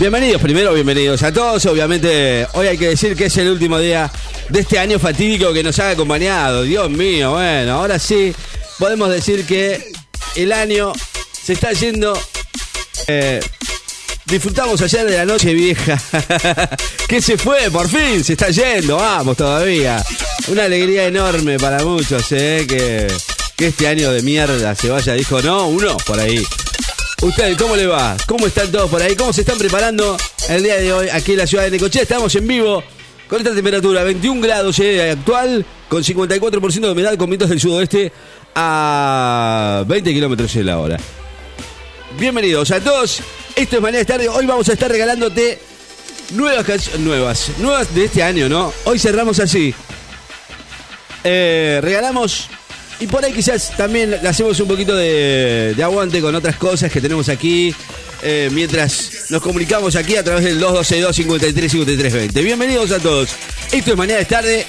Bienvenidos primero, bienvenidos a todos. Obviamente, hoy hay que decir que es el último día de este año fatídico que nos ha acompañado. Dios mío, bueno, ahora sí podemos decir que el año se está yendo. Eh, disfrutamos ayer de la noche vieja. que se fue, por fin, se está yendo, vamos todavía. Una alegría enorme para muchos, eh, que, que este año de mierda se vaya. Dijo, no, uno por ahí. Usted, ¿cómo le va? ¿Cómo están todos por ahí? ¿Cómo se están preparando el día de hoy aquí en la ciudad de Necochea? Estamos en vivo con esta temperatura, 21 grados eh, actual, con 54% de humedad, con vientos del sudoeste a 20 kilómetros en la hora. Bienvenidos a todos. Esto es Mañana Tarde. Hoy vamos a estar regalándote nuevas canciones. Nuevas. Nuevas de este año, ¿no? Hoy cerramos así. Eh, regalamos y por ahí quizás también le hacemos un poquito de, aguante con otras cosas que tenemos aquí. eh, mientras nos comunicamos aquí a través del 2262 53 53 20. Bienvenidos a todos. Esto es Mañana de Tarde.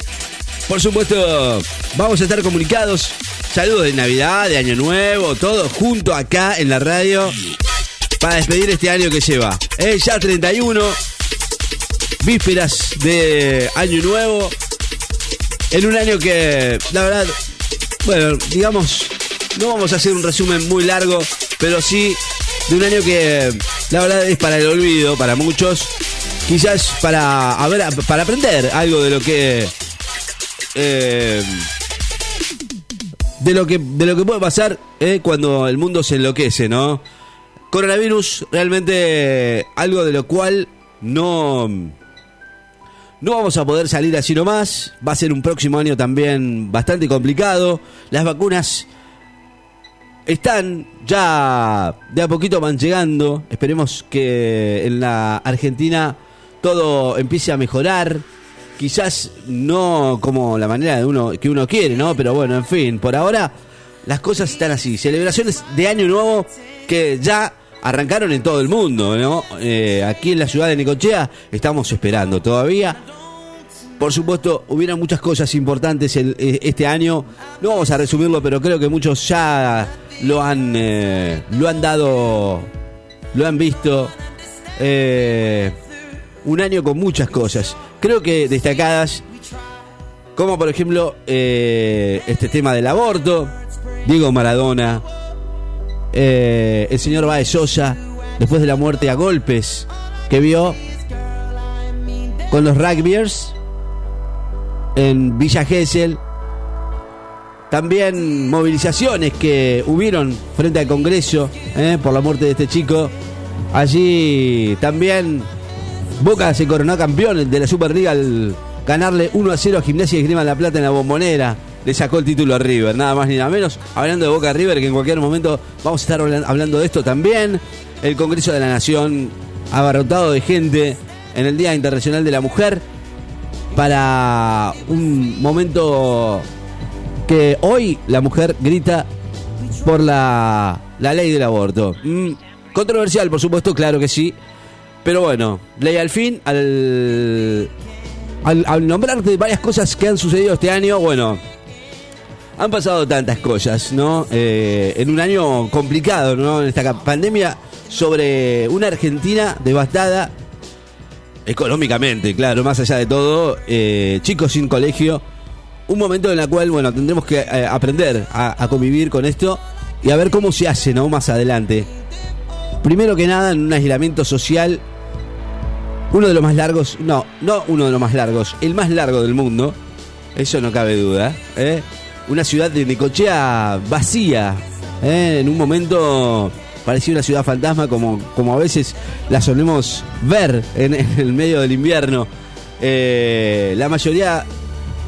Por supuesto, vamos a estar comunicados. Saludos de Navidad, de Año Nuevo, todo junto acá en la radio para despedir este año que lleva. Eh, ya 31, vísperas de Año Nuevo. En un año que, la verdad, bueno, digamos, no vamos a hacer un resumen muy largo, pero sí de un año que la verdad es para el olvido, para muchos. Quizás para, a ver, para aprender algo de lo que. eh, de lo que de lo que puede pasar eh, cuando el mundo se enloquece, ¿no? Coronavirus, realmente algo de lo cual no. No vamos a poder salir así nomás. Va a ser un próximo año también bastante complicado. Las vacunas están ya de a poquito van llegando. Esperemos que en la Argentina todo empiece a mejorar. Quizás no como la manera de uno que uno quiere, ¿no? Pero bueno, en fin, por ahora las cosas están así. Celebraciones de Año Nuevo que ya arrancaron en todo el mundo, ¿no? Eh, aquí en la ciudad de Necochea estamos esperando todavía. Por supuesto, hubieron muchas cosas importantes el- eh, este año. No vamos a resumirlo, pero creo que muchos ya lo han, eh, lo han dado, lo han visto. Un año con muchas cosas. Creo que destacadas, como por ejemplo este tema del aborto, Diego Maradona, eh, el señor Baez Sosa, después de la muerte a golpes que vio con los rugbyers en Villa Gesell. También movilizaciones que hubieron frente al Congreso eh, por la muerte de este chico. Allí también Boca se coronó campeón de la Superliga al ganarle 1 a 0 a Gimnasia y Esgrima La Plata en la bombonera. Le sacó el título a River, nada más ni nada menos. Hablando de Boca River, que en cualquier momento vamos a estar hablan- hablando de esto también. El Congreso de la Nación abarrotado de gente en el Día Internacional de la Mujer para un momento que hoy la mujer grita por la, la ley del aborto. Mm, controversial, por supuesto, claro que sí. Pero bueno, ley al fin, al, al, al nombrarte varias cosas que han sucedido este año, bueno, han pasado tantas cosas, ¿no? Eh, en un año complicado, ¿no? En esta pandemia sobre una Argentina devastada económicamente, claro, más allá de todo, eh, chicos sin colegio, un momento en el cual, bueno, tendremos que eh, aprender a, a convivir con esto y a ver cómo se hace, ¿no? Más adelante. Primero que nada, en un aislamiento social, uno de los más largos, no, no uno de los más largos, el más largo del mundo, eso no cabe duda, ¿eh? Una ciudad de Necochea vacía, ¿eh? En un momento parecía una ciudad fantasma como, como a veces la solemos ver en, el medio del invierno. Eh, la mayoría,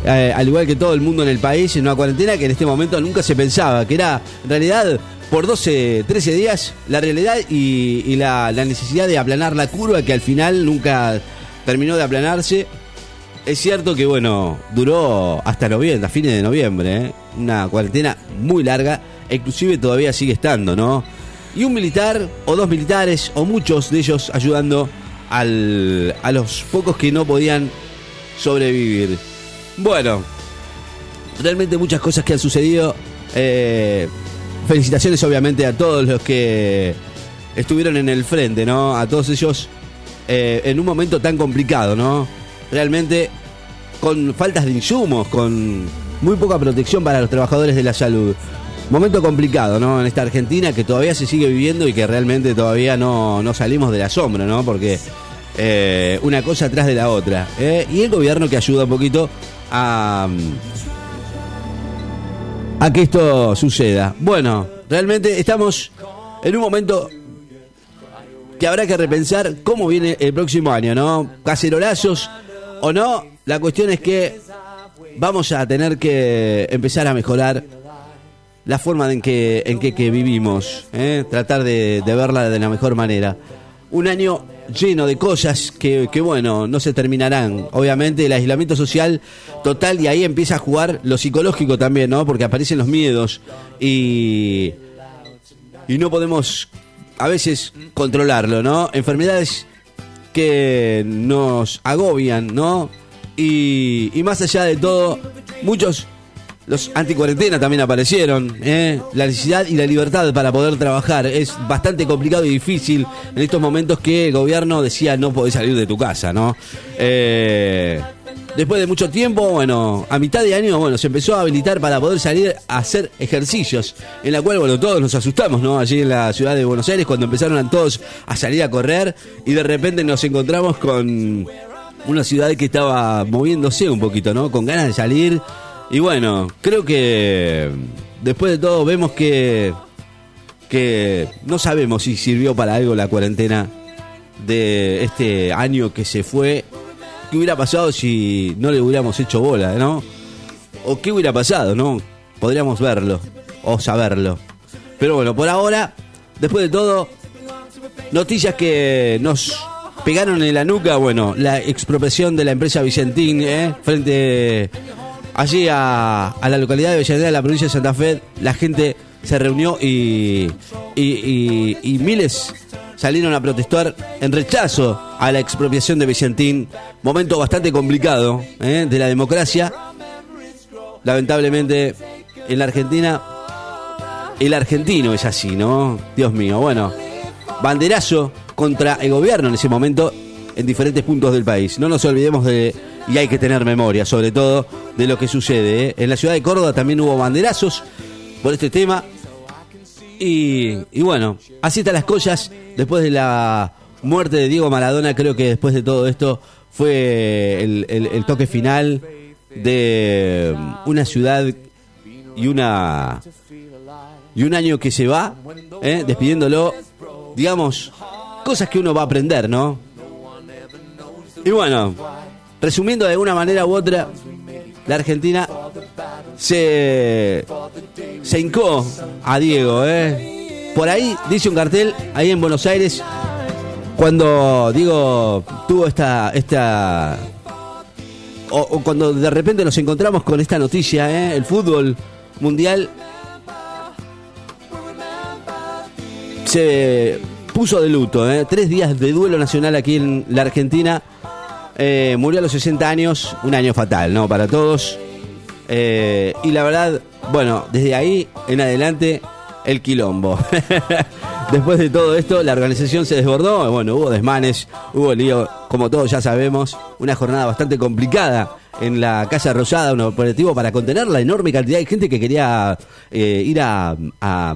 eh, al igual que todo el mundo en el país, en una cuarentena que en este momento nunca se pensaba, que era en realidad por 12, 13 días la realidad y, la necesidad de aplanar la curva que al final nunca terminó de aplanarse. Es cierto que, bueno, duró hasta noviembre, a fines de noviembre, ¿eh? una cuarentena muy larga, inclusive todavía sigue estando, ¿no? Y un militar, o dos militares, o muchos de ellos ayudando al- a los pocos que no podían sobrevivir. Bueno, realmente muchas cosas que han sucedido. Eh, felicitaciones obviamente a todos los que estuvieron en el frente, ¿no? A todos ellos eh, en un momento tan complicado, ¿no? Realmente con faltas de insumos, con muy poca protección para los trabajadores de la salud. Momento complicado, ¿no? En esta Argentina que todavía se sigue viviendo y que realmente todavía no, no salimos del asombro, ¿no? Porque eh, una cosa atrás de la otra. ¿eh? Y el gobierno que ayuda un poquito a, a que esto suceda. Bueno, realmente estamos en un momento que habrá que repensar cómo viene el próximo año, ¿no? Cacerolazos o no, la cuestión es que vamos a tener que empezar a mejorar la forma en que, en que, vivimos, ¿eh? tratar de, verla de la mejor manera. Un año lleno de cosas que, que, bueno, no se terminarán. Obviamente el aislamiento social total y ahí empieza a jugar lo psicológico también, ¿no? Porque aparecen los miedos y, y no podemos a veces controlarlo, ¿no? Enfermedades que nos agobian, ¿no? Y, y más allá de todo, muchos los anticuarentena también aparecieron, ¿eh? la necesidad y la libertad para poder trabajar. Es bastante complicado y difícil en estos momentos que el gobierno decía no podés salir de tu casa, ¿no? Eh, después de mucho tiempo, bueno, a mitad de año, bueno, se empezó a habilitar para poder salir a hacer ejercicios, en la cual, bueno, todos nos asustamos, ¿no? Allí en la ciudad de Buenos Aires, cuando empezaron a todos a salir a correr y de repente nos encontramos con una ciudad que estaba moviéndose un poquito, ¿no? Con ganas de salir y bueno, creo que después de todo vemos que, que no sabemos si sirvió para algo la cuarentena de este año que se fue. ¿Qué hubiera pasado si no le hubiéramos hecho bola, no? ¿O qué hubiera pasado, no? Podríamos verlo o saberlo. Pero bueno, por ahora, después de todo, noticias que nos pegaron en la nuca, bueno, la expropiación de la empresa Vicentín, ¿eh? Frente allí a, la localidad de Bellanera de la provincia de Santa Fe, la gente se reunió y, y, miles salieron a protestar en rechazo a la expropiación de Vicentín. Momento bastante complicado ¿eh? de la democracia. Lamentablemente, en la Argentina, el argentino es así, ¿no? Dios mío, bueno, banderazo contra el gobierno en ese momento en diferentes puntos del país. No nos olvidemos de y hay que tener memoria, sobre todo, de lo que sucede. ¿eh? En la ciudad de Córdoba también hubo banderazos por este tema. Y, bueno, así están las cosas. Después de la muerte de Diego Maradona, creo que después de todo esto fue el, toque final de una ciudad y una y un año que se va, ¿eh? despidiéndolo, digamos, cosas que uno va a aprender, ¿no? Y bueno, Resumiendo de alguna manera u otra, la Argentina se, se hincó a Diego. ¿eh? Por ahí dice un cartel, ahí en Buenos Aires, cuando Diego tuvo esta... esta o, cuando de repente nos encontramos con esta noticia, ¿eh? el fútbol mundial se puso de luto. ¿eh? Tres días de duelo nacional aquí en la Argentina eh, murió a los 60 años, un año fatal, ¿no? Para todos. Eh, y la verdad, bueno, desde ahí en adelante, el quilombo. Después de todo esto, la organización se desbordó, bueno, hubo desmanes, hubo lío, como todos ya sabemos, una jornada bastante complicada en la Casa Rosada, un operativo para contener la enorme cantidad de gente que quería eh, ir a, a,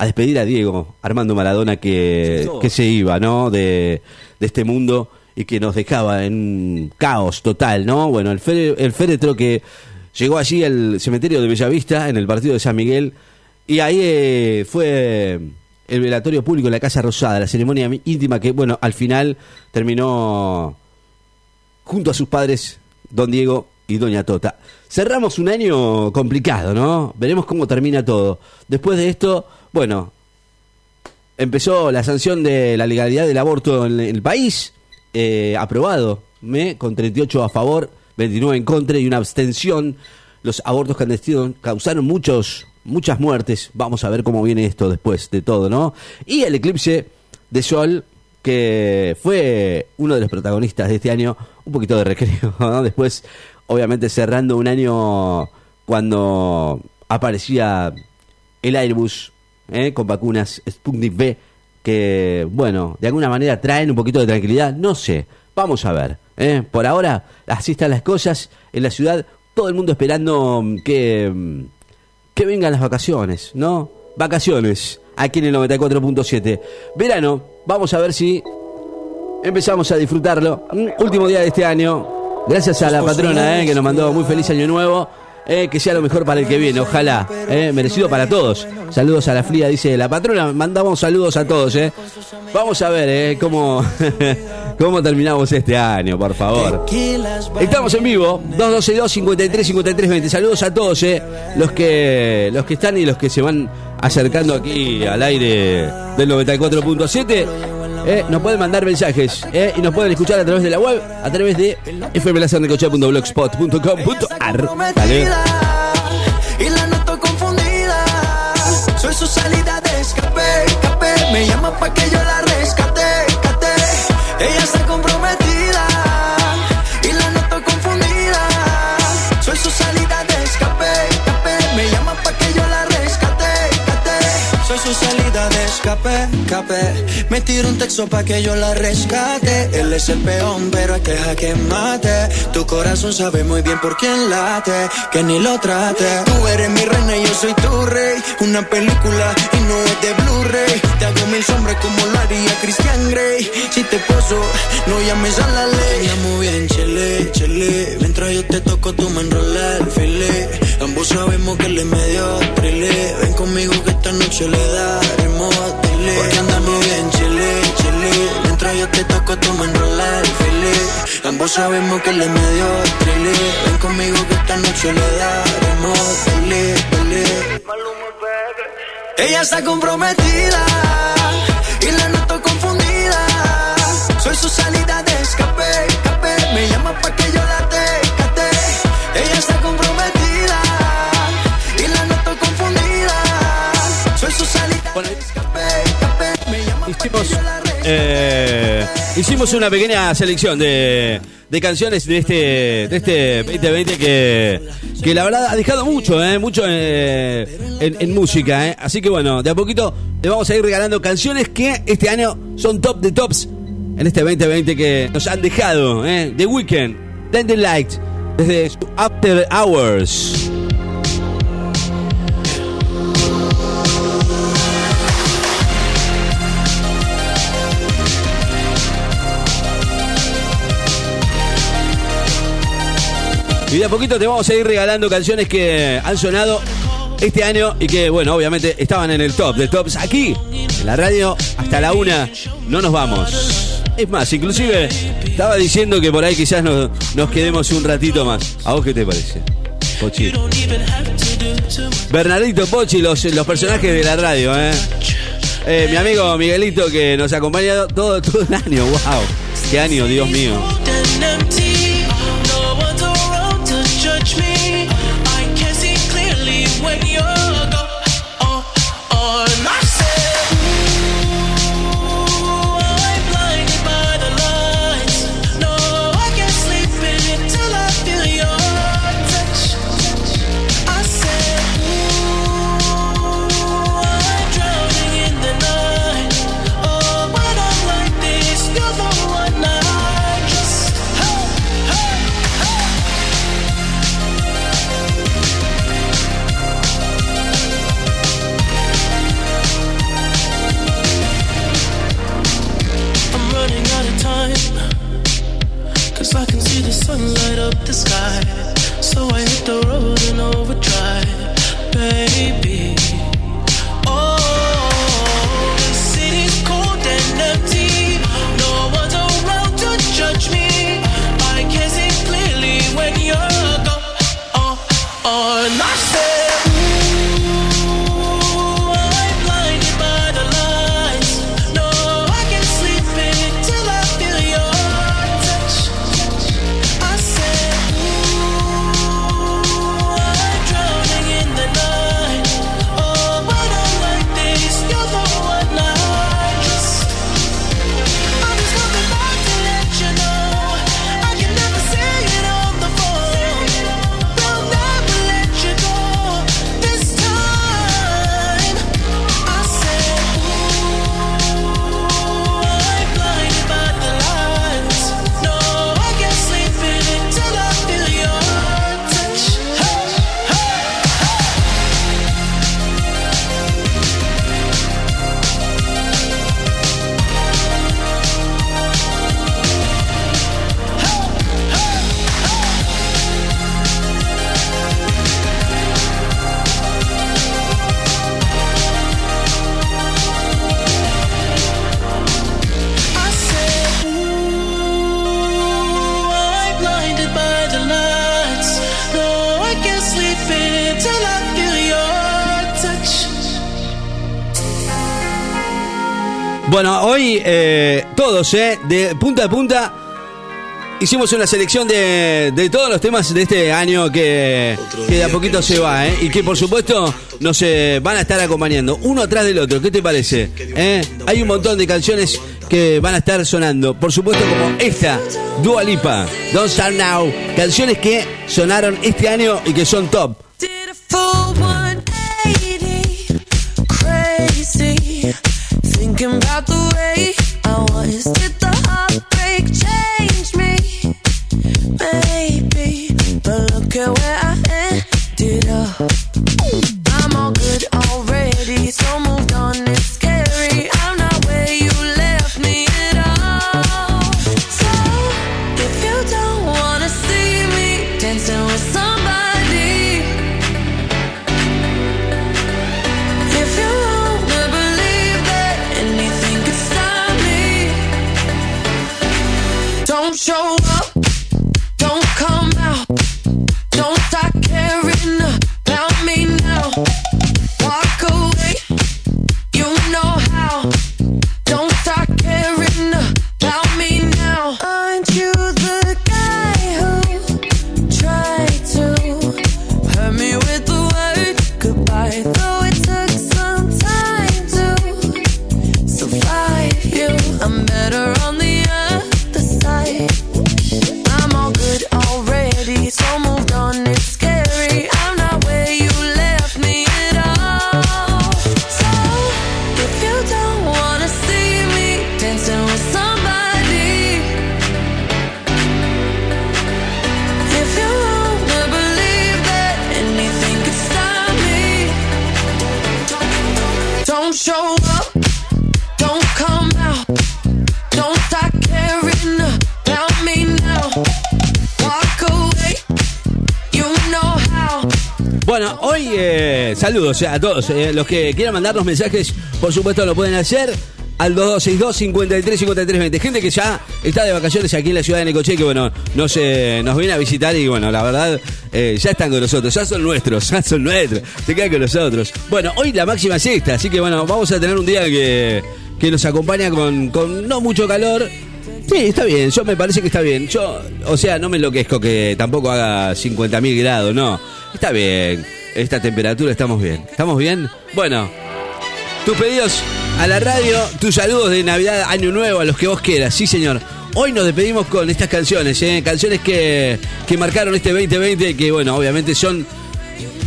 despedir a Diego Armando Maradona que, que se iba, ¿no? De, de este mundo y que nos dejaba en caos total, ¿no? Bueno, el, el féretro que llegó allí al cementerio de Bellavista, en el partido de San Miguel, y ahí eh, fue el velatorio público en la Casa Rosada, la ceremonia íntima que, bueno, al final terminó junto a sus padres, don Diego y doña Tota. Cerramos un año complicado, ¿no? Veremos cómo termina todo. Después de esto, bueno, empezó la sanción de la legalidad del aborto en el país eh, aprobado, me, con 38 a favor, 29 en contra y una abstención. Los abortos clandestinos causaron muchos, muchas muertes. Vamos a ver cómo viene esto después de todo, ¿no? Y el eclipse de sol, que fue uno de los protagonistas de este año, un poquito de recreo, ¿no? Después, obviamente, cerrando un año cuando aparecía el Airbus ¿eh? con vacunas Sputnik V que, bueno, de alguna manera traen un poquito de tranquilidad, no sé, vamos a ver. ¿eh? Por ahora, así están las cosas en la ciudad, todo el mundo esperando mm, que, mm, que vengan las vacaciones, ¿no? Vacaciones, aquí en el 94.7. Verano, vamos a ver si empezamos a disfrutarlo. Mm, último día de este año, gracias a la patrona ¿eh? que nos mandó muy feliz año nuevo. Eh, que sea lo mejor para el que viene, ojalá, eh, merecido para todos. Saludos a la fría, dice la patrona, mandamos saludos a todos. Eh. Vamos a ver eh, cómo, cómo terminamos este año, por favor. Estamos en vivo, 212 53 53 20. Saludos a todos, eh, los, que, los que están y los que se van acercando aquí al aire del 94.7. Eh, nos pueden mandar mensajes eh, y nos pueden escuchar a través de la web, a través de fmlasandecochea.blogspot.com.ar. Dale. Y la noto confundida. Soy su salida de escape, escape. Me llama pa' que yo la rescate, cate. Ella está comprometida. Y la noto confundida. Soy su salida de escape, escape. Me llama pa' que yo la rescate, cate. Soy su salida de escape, escape. Me tiro un texto pa' que yo la rescate. Él es el peón, pero hay que mate. Tu corazón sabe muy bien por quién late, que ni lo trate. Tú eres mi reina y yo soy tu rey. Una película y no es de Blu-ray. Te hago mil sombras como lo haría Christian Grey. Si te poso, no llames a la ley. Llamo bien, chele, chele. Mientras yo te toco, tú me enrolas el. Ambos sabemos que le medio trile. Ven conmigo que esta noche le daremos tile. Porque andamos bien, Mientras yo te toco, tú me enrolas el. Ambos sabemos que le medio trile. Ven conmigo que esta noche le daremos tile. Ella está comprometida y la noto confundida. Soy su salida de escape, escape. Me llama pa' que yo la tecate. Ella está comprometida y la noto confundida. Soy su salida de escape, escape. Me llama pa' que yo la. Eh, hicimos una pequeña selección de, de canciones de este, de este 2020 que, que la verdad ha dejado mucho, eh, mucho eh, en, música. Así que bueno, de a poquito le vamos a ir regalando canciones que este año son top de tops en este 2020 que nos han dejado. Eh. The Weeknd, Then the Light, desde After Hours. Y de a poquito te vamos a ir regalando canciones que han sonado este año y que, bueno, obviamente estaban en el top de tops aquí, en la radio, hasta la una. No nos vamos. Es más, inclusive estaba diciendo que por ahí quizás nos, quedemos un ratito más. ¿A vos qué te parece? Pochi. Bernardito Pochi, los, los personajes de la radio, ¿eh? Eh, mi amigo Miguelito que nos ha acompañado todo, todo el año. ¡Wow! ¡Qué año, Dios mío! Eh, todos, eh, de punta a punta, hicimos una selección de, de todos los temas de este año que, de a poquito se va, eh, y que por supuesto nos eh, van a estar acompañando uno atrás del otro. ¿Qué te parece? Hay un montón de canciones que van a estar sonando, por supuesto como esta, Dua Lipa, Don't Start Now, canciones que sonaron este año y que son top. Did a full 180, crazy. Thinking about the way I was. Did the saludos a todos. eh, los que quieran mandarnos mensajes, por supuesto lo pueden hacer al 2262 53 53 20. Gente que ya está de vacaciones aquí en la ciudad de Necoche, que bueno, nos, eh, nos viene a visitar y bueno, la verdad, eh, ya están con nosotros, ya son nuestros, ya son nuestros, se quedan con nosotros. Bueno, hoy la máxima es esta, así que bueno, vamos a tener un día que, que nos acompaña con, con no mucho calor. Sí, está bien, yo me parece que está bien. Yo, o sea, no me enloquezco que tampoco haga 50.000 grados, no. Está bien, esta temperatura estamos bien. ¿Estamos bien? Bueno, tus pedidos a la radio, tus saludos de Navidad, Año Nuevo, a los que vos quieras, sí señor. Hoy nos despedimos con estas canciones, ¿eh? canciones que, que marcaron este 2020 y que bueno, obviamente son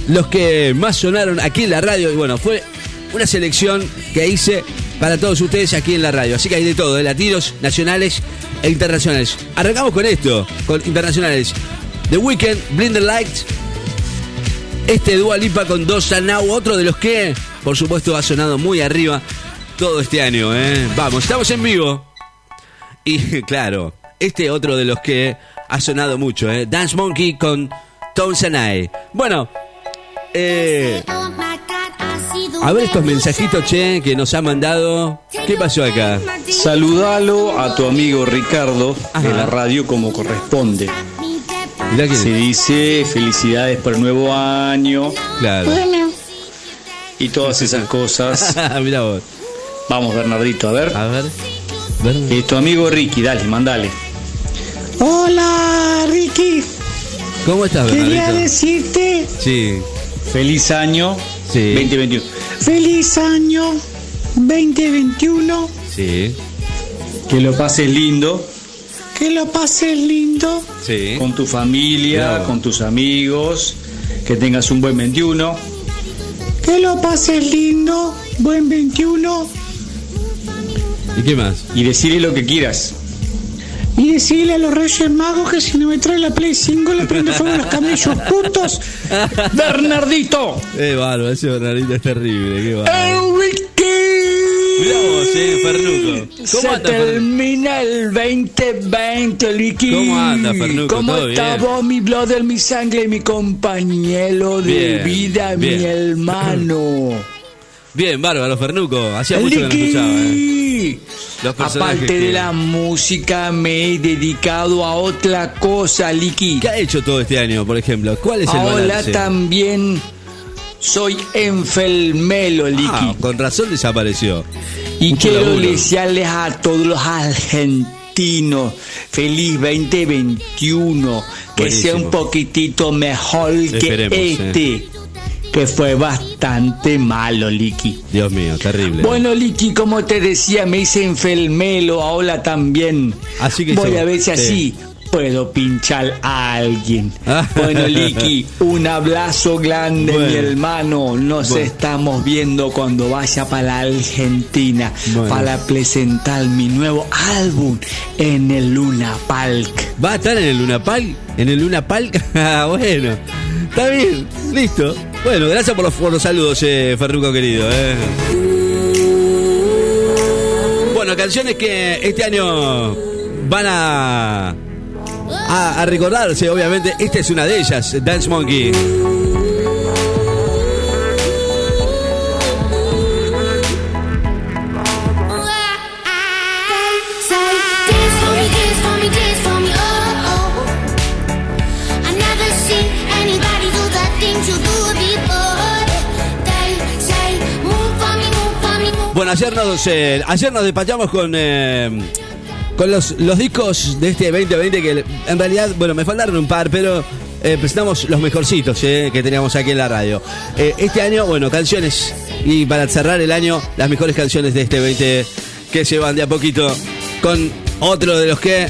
los que más sonaron aquí en la radio y bueno, fue una selección que hice para todos ustedes aquí en la radio. Así que hay de todo, de latinos, nacionales e internacionales. Arrancamos con esto, con internacionales. The Weeknd, Blinder Lights, este Dua Lipa con Dos Now, otro de los que, por supuesto, ha sonado muy arriba todo este año. ¿eh? Vamos, estamos en vivo. Y claro, este otro de los que ha sonado mucho, ¿eh? Dance Monkey con Tones and I. Bueno, eh, a ver estos mensajitos, che, que nos ha mandado. ¿Qué pasó acá? Saludalo a tu amigo Ricardo Ajá. en la radio como corresponde. Mirá que. Se dice felicidades por el nuevo año Claro. y todas esas cosas. Mirá vos. Vamos, Bernardito, a ver. A ver. Eh, tu amigo Ricky, dale, mandale. Hola Ricky, ¿Cómo estás, quería Bernardito? decirte Sí. Feliz año Sí. 2021. feliz año 2021, Sí. Que lo pases lindo que lo pases lindo, Sí. con tu familia, Bravo. con tus amigos, que tengas un buen 21. que lo pases lindo, buen 21 ¿Y qué más? Y decirle lo que quieras. y decirle a los Reyes Magos que si no me trae la Play 5 le prende fuego a los camellos putos. Bernardito. Eh, bárbaro, ese Bernardito es terrible, qué bárbaro. Enrique. Mirá vos, eh. Se termina el 2020, Licky. ¿Cómo anda, Fernuco? ¿Cómo ¿Todo está bien? vos, mi brother, mi sangre, mi compañero de Bien, vida, mi hermano? Bien, bárbaro, Fernuco. Hacía mucho que no escuchaba, eh. Licky. Los personajes Aparte que- de la música, me he dedicado a otra cosa, Licky. ¿Qué ha hecho todo este año, por ejemplo? ¿Cuál es el Ahora balance? también Soy enfermelo, Liqui. Ah, con razón desapareció. y mucho quiero laburo. desearles a todos los argentinos feliz 2021. Que Buenísimo. sea un poquitito mejor que eh. este. Que fue bastante malo, Liqui. Dios mío, terrible. Bueno, Liqui, como te decía, me hice enfermelo, ahora también. Así que Voy a ver si sí. así puedo pinchar a alguien. Ah. bueno, Liqui, un abrazo grande, Bueno. mi hermano. Nos Bueno. estamos viendo cuando vaya para la Argentina Bueno. para presentar mi nuevo álbum en el Luna Park. ¿Va a estar en el Luna Park? ¿En el Luna Park? Ah, bueno. Está bien, listo. Bueno, gracias por los, por los saludos, eh, Ferruco querido. eh. Bueno, canciones que este año van a, a, a recordarse, obviamente. Esta es una de ellas, Dance Monkey. Bueno, ayer nos, eh, ayer nos despachamos con, eh, con los, los discos de este 2020 que en realidad, bueno, me faltaron un par, pero eh, presentamos los mejorcitos eh, que teníamos aquí en la radio. Eh, este año, bueno, canciones y para cerrar el año, las mejores canciones de este 20 que se van de a poquito con otro de los que,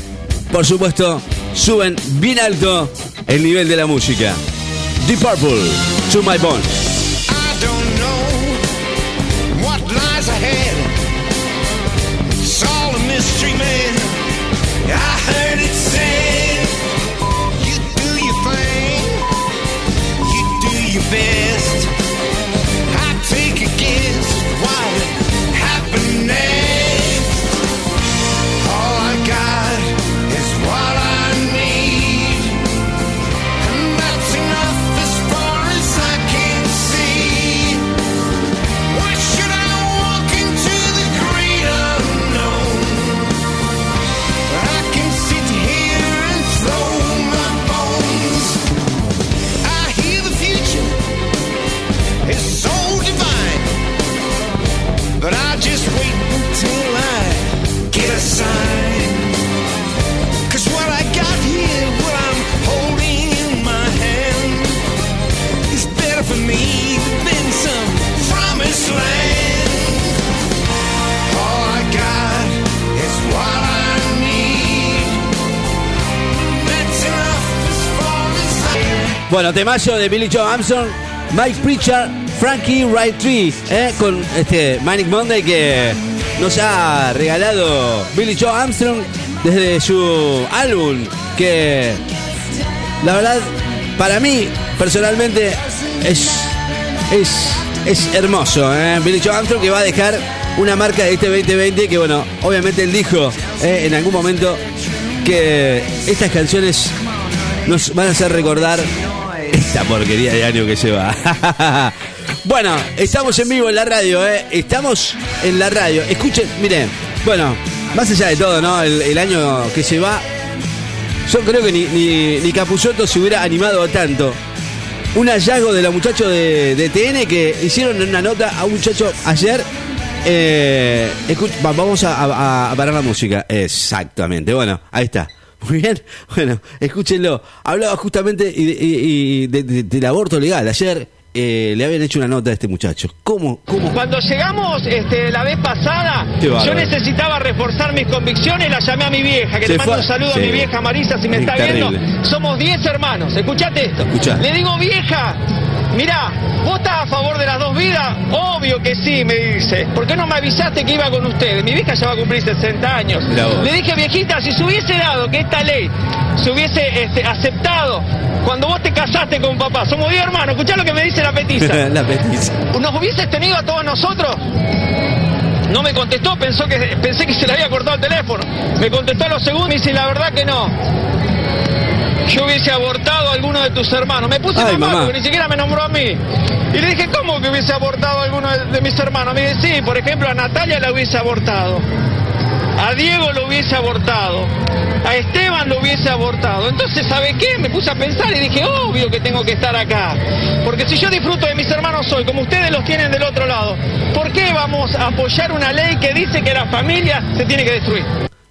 por supuesto, suben bien alto el nivel de la música. Deep Purple, To My Bone. Bueno, temazo de Billy Joe Armstrong, Mike Preacher, Frankie Wright Tree, eh, con este Manic Monday que nos ha regalado Billy Joe Armstrong desde su álbum, que la verdad, para mí, personalmente, es, es, es hermoso. eh. Billy Joe Armstrong que va a dejar una marca de este 2020 que, bueno, obviamente él dijo eh, en algún momento que estas canciones nos van a hacer recordar esta porquería de año que se va. bueno, estamos en vivo en la radio, ¿eh? Estamos en la radio. Escuchen, miren, bueno, más allá de todo, ¿no? El, año que se va, yo creo que ni, ni, ni se hubiera animado tanto. Un hallazgo de los muchachos de, TN que hicieron una nota a un muchacho ayer. Eh, vamos a parar la música. Exactamente. Bueno, ahí está. Muy bien. Bueno, escúchenlo. Hablaba justamente y de- y- y de- de- del aborto legal. Ayer eh, le habían hecho una nota a este muchacho. ¿Cómo? ¿Cómo? Cuando llegamos este, la vez pasada, yo necesitaba reforzar mis convicciones, la llamé a mi vieja, que Se le mando fue- un saludo Sí. a mi vieja Marisa si me está terrible. viendo. Somos 10 hermanos, escuchate esto. Escuchá. Le digo, vieja, mirá, ¿vos estás a favor de las dos vidas? Obvio que sí, me dice. ¿Por qué no me avisaste que iba con ustedes? Mi vieja ya va a cumplir 60 años. Le dije, viejita, si se hubiese dado que esta ley se hubiese este, aceptado cuando vos te casaste con papá, somos 10 hermanos, escuchá lo que me dice la petiza. la petiza. ¿Nos hubieses tenido a todos nosotros? No me contestó, pensó que, pensé que se le había cortado el teléfono. Me contestó a los segundos y me dice, la verdad que no. Yo hubiese abortado a alguno de tus hermanos. Me puse Ay, mamá, mamá. porque ni siquiera me nombró a mí. Y le dije, ¿cómo que hubiese abortado a alguno de, de mis hermanos? Me dice, sí, por ejemplo, a Natalia la hubiese abortado. a Diego lo hubiese abortado, a Esteban lo hubiese abortado. Entonces, ¿sabe qué? Me puse a pensar y dije, obvio que tengo que estar acá. Porque si yo disfruto de mis hermanos hoy, como ustedes los tienen del otro lado, ¿por qué vamos a apoyar una ley que dice que la familia se tiene que destruir?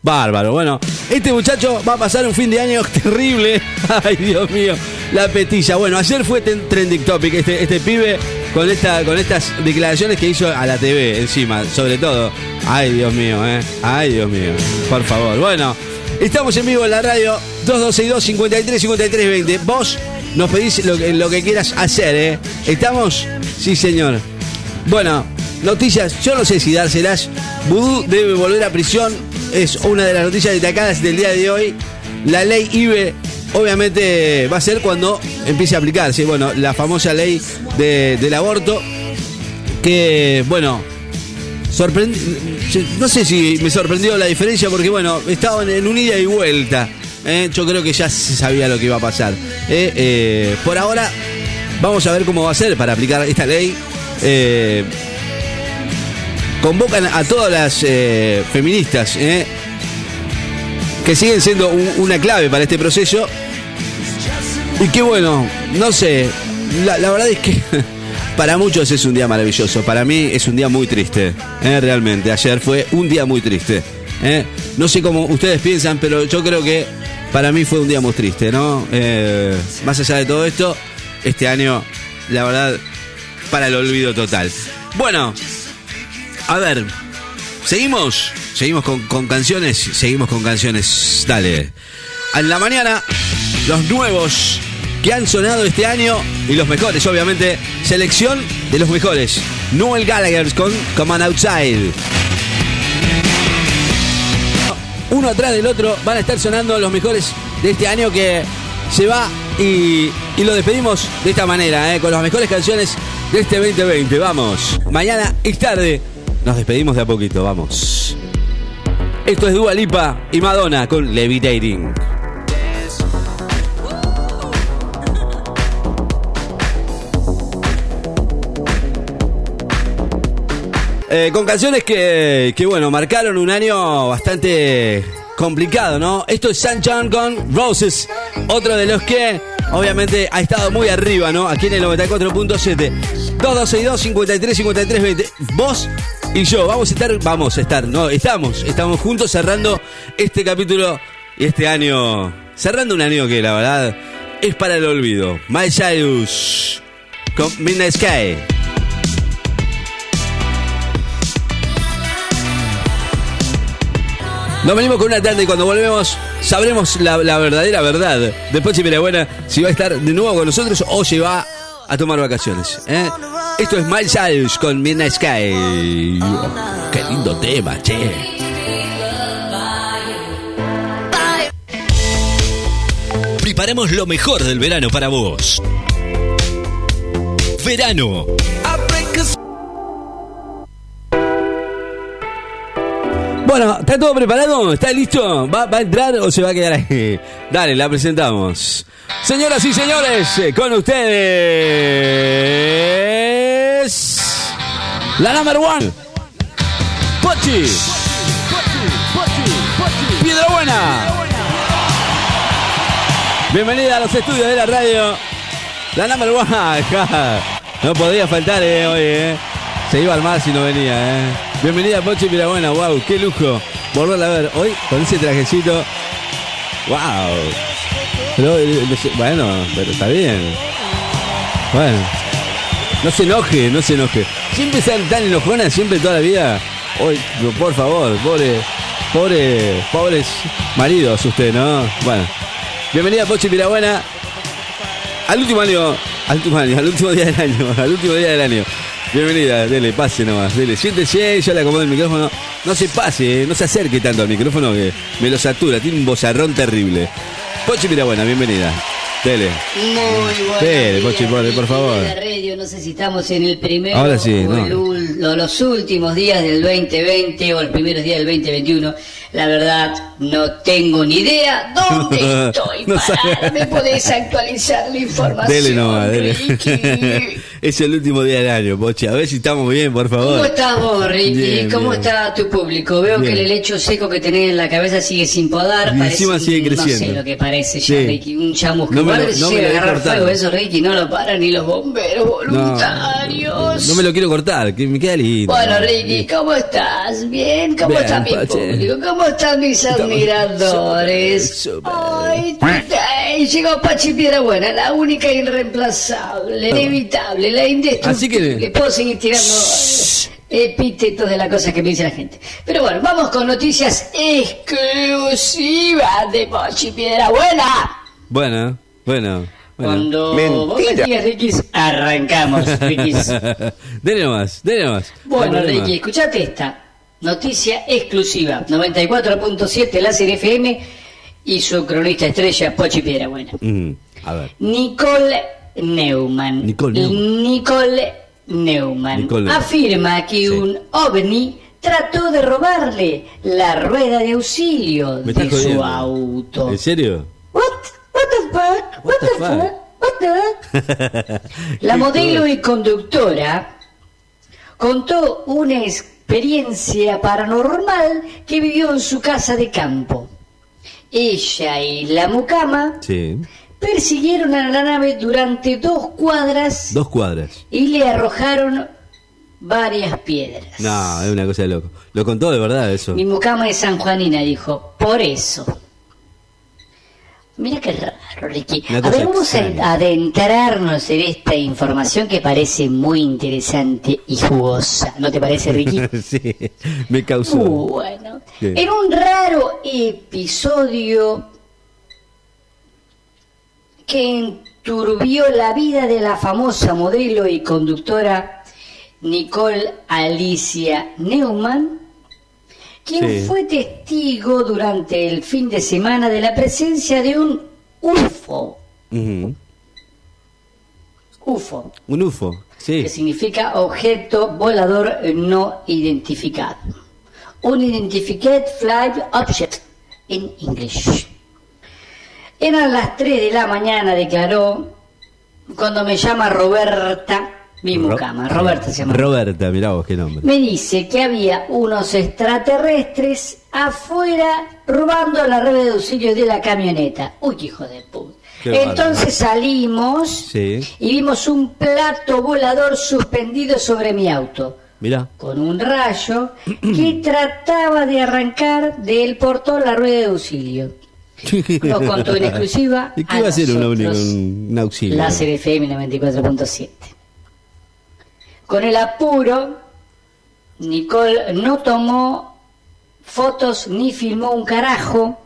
Bárbaro, bueno, este muchacho va a pasar un fin de año terrible. Ay, Dios mío, la petilla. Bueno, ayer fue trending topic este, este pibe con, esta, con estas declaraciones que hizo a la TV encima, sobre todo. Ay, Dios mío, ¿eh? Ay, Dios mío, por favor. Bueno, estamos en vivo en la radio 2262 53 53 20. Vos nos pedís lo que, lo que quieras hacer, ¿eh? ¿Estamos? Sí, señor. Bueno, noticias, yo no sé si dárselas. Vudú debe volver a prisión. Es una de las noticias destacadas del día de hoy. La ley IBE, obviamente, va a ser cuando empiece a aplicarse. Bueno, la famosa ley de- del aborto. Que, bueno, no sé si me sorprendió la diferencia porque, bueno, estaban en un ida y vuelta. ¿eh? Yo creo que ya se sabía lo que iba a pasar. ¿eh? Eh, por ahora, vamos a ver cómo va a ser para aplicar esta ley. Convocan a todas las eh, feministas ¿eh? que siguen siendo un- una clave para este proceso. Y que bueno, no sé, la, verdad es que para muchos es un día maravilloso, para mí es un día muy triste, ¿eh? realmente. Ayer fue un día muy triste. No sé cómo ustedes piensan, pero yo creo que para mí fue un día muy triste, ¿no? Más allá de todo esto, este año, la verdad, para el olvido total. Bueno, a ver, seguimos, seguimos con, con canciones, seguimos con canciones, dale. En la mañana, los nuevos que han sonado este año y los mejores, obviamente, selección de los mejores. Noel Gallagher con Come On Outside. Uno atrás del otro van a estar sonando los mejores de este año que se va y, y lo despedimos de esta manera, ¿eh? con las mejores canciones de este 2020. Vamos, mañana es tarde. Nos despedimos de a poquito, vamos. Esto es Dua Lipa y Madonna con Levitating. Eh, con canciones que, que, bueno, marcaron un año bastante complicado, ¿no? Esto es San John con Roses, otro de los que obviamente ha estado muy arriba, ¿no? Aquí en el 94.7. 2262 53 53 20. Vos y yo vamos a estar, vamos a estar, no, estamos, estamos juntos cerrando este capítulo y este año, cerrando un año que la verdad es para el olvido. My Cyrus con Midnight Sky. Nos venimos con una tanda y cuando volvemos sabremos la, verdadera verdad. Después, si buena, si va a estar de nuevo con nosotros o se va a tomar vacaciones. ¿eh? Esto es Miles Cyrus con Midnight Sky. Oh, qué lindo tema, che. Preparamos lo mejor del verano para vos. Verano. Bueno, ¿está todo preparado? ¿Está listo? ¿Va, va a entrar o se va a quedar ahí? Dale, la presentamos. Señoras y señores, eh, con ustedes. La number one. Pochi. Piedra Buena. Bienvenida a los estudios de la radio. La number one. No podía faltar eh, hoy, eh. Se iba al mar si no venía, eh. Bienvenida Pochi Pirabuena, wow, qué lujo volverla a ver hoy con ese trajecito. Wow. Eh, sé, bueno, pero está bien. Bueno. No se enoje, no se enoje. Siempre están tan enojonas, siempre toda la vida. Hoy, por favor, pobre, pobre, pobres maridos usted, ¿no? Bueno. Bienvenida Pochi Pirabuena. Al último año, al último año, al último día del año, al último día del año. Bienvenida, dele, pase nomás, dele, siéntese, yo le acomodo el micrófono. No se pase, eh, no se acerque tanto al micrófono que me lo satura, tiene un bozarrón terrible. Pochi Pirabuena, bienvenida. Dele. Muy buenos Dele, Pochi, por, favor. de radio, no sé si estamos en el primero Ahora sí, o no. el ul- o los últimos días del 2020 o el primeros días del 2021. La verdad, no tengo ni idea dónde estoy No parada. ¿Me podés actualizar la información? Dele nomás, dele. Es el último día del año, Pochi. A ver si estamos bien, por favor. ¿Cómo estás vos, Ricky? Bien, ¿Cómo bien. está tu público? Veo Bien. que el helecho seco que tenés en la cabeza sigue sin podar. Y parece encima sigue No creciendo. sé lo que parece ya, Sí. Ricky. Un chamusco. No me lo- que no me lo agarrar fuego eso, Ricky. No lo paran ni los bomberos voluntarios. No me lo quiero cortar, que me queda lindo. Bueno, Ricky, ¿cómo estás? ¿Bien? ¿Cómo Bien, está mi Pache. público? ¿Cómo están mis admiradores? súper. Ay, ay, llegó Pachi Piedra Buena, la única irreemplazable, la inevitable, la indestructible. Así que- Puedo seguir tirando epítetos de las cosas que me dice la gente. Pero bueno, vamos con noticias exclusivas de Pachi Piedra Buena. Bueno, bueno. Bueno. Cuando vos me Ricky, arrancamos, Ricky. dele nomás, dele nomás. Bueno, nomás. Ricky, escuchate esta. Noticia exclusiva. 94.7 Láser FM y su cronista estrella, Pochi Piedra Buena. Mm, a ver. Nicole Neumann. Nicole Neumann. Nicole Neumann Nicole Neumann. afirma que un ovni trató de robarle la rueda de auxilio de su jodiendo. auto. ¿En serio? What? What the fuck? What, the La modelo y conductora contó una experiencia paranormal que vivió en su casa de campo. Ella y la mucama Sí. persiguieron a la nave durante dos cuadras Dos cuadras. y le arrojaron varias piedras. No, es una cosa de loco. Lo contó de verdad eso. Mi mucama es sanjuanina, dijo, por eso. Mira qué raro, Ricky. A ver, vamos a adentrarnos en esta información que parece muy interesante y jugosa. ¿No te parece, Ricky? sí, me causó. Uh, bueno. ¿Qué? En un raro episodio que enturbió la vida de la famosa modelo y conductora Nicole Alicia Neumann, quien Sí. fue testigo durante el fin de semana de la presencia de un UFO. UFO, Un UFO, sí. que significa objeto volador no identificado. Unidentified Flight Object en English. Eran las 3 de la mañana, declaró, cuando me llama Roberta, mi mucama, Roberta se llama. Roberta, mirá vos qué nombre. Me dice que había unos extraterrestres afuera robando la red de auxilio de la camioneta. Uy, qué hijo de puta. Qué. Entonces salimos Sí, y vimos un plato volador suspendido sobre mi auto, mirá. con un rayo que trataba de arrancar del portón la rueda de auxilio. Nos contó en exclusiva ¿Y qué a va a hacer un auxilio? Láser FM 94.7. Con el apuro, Nicole no tomó fotos ni filmó un carajo.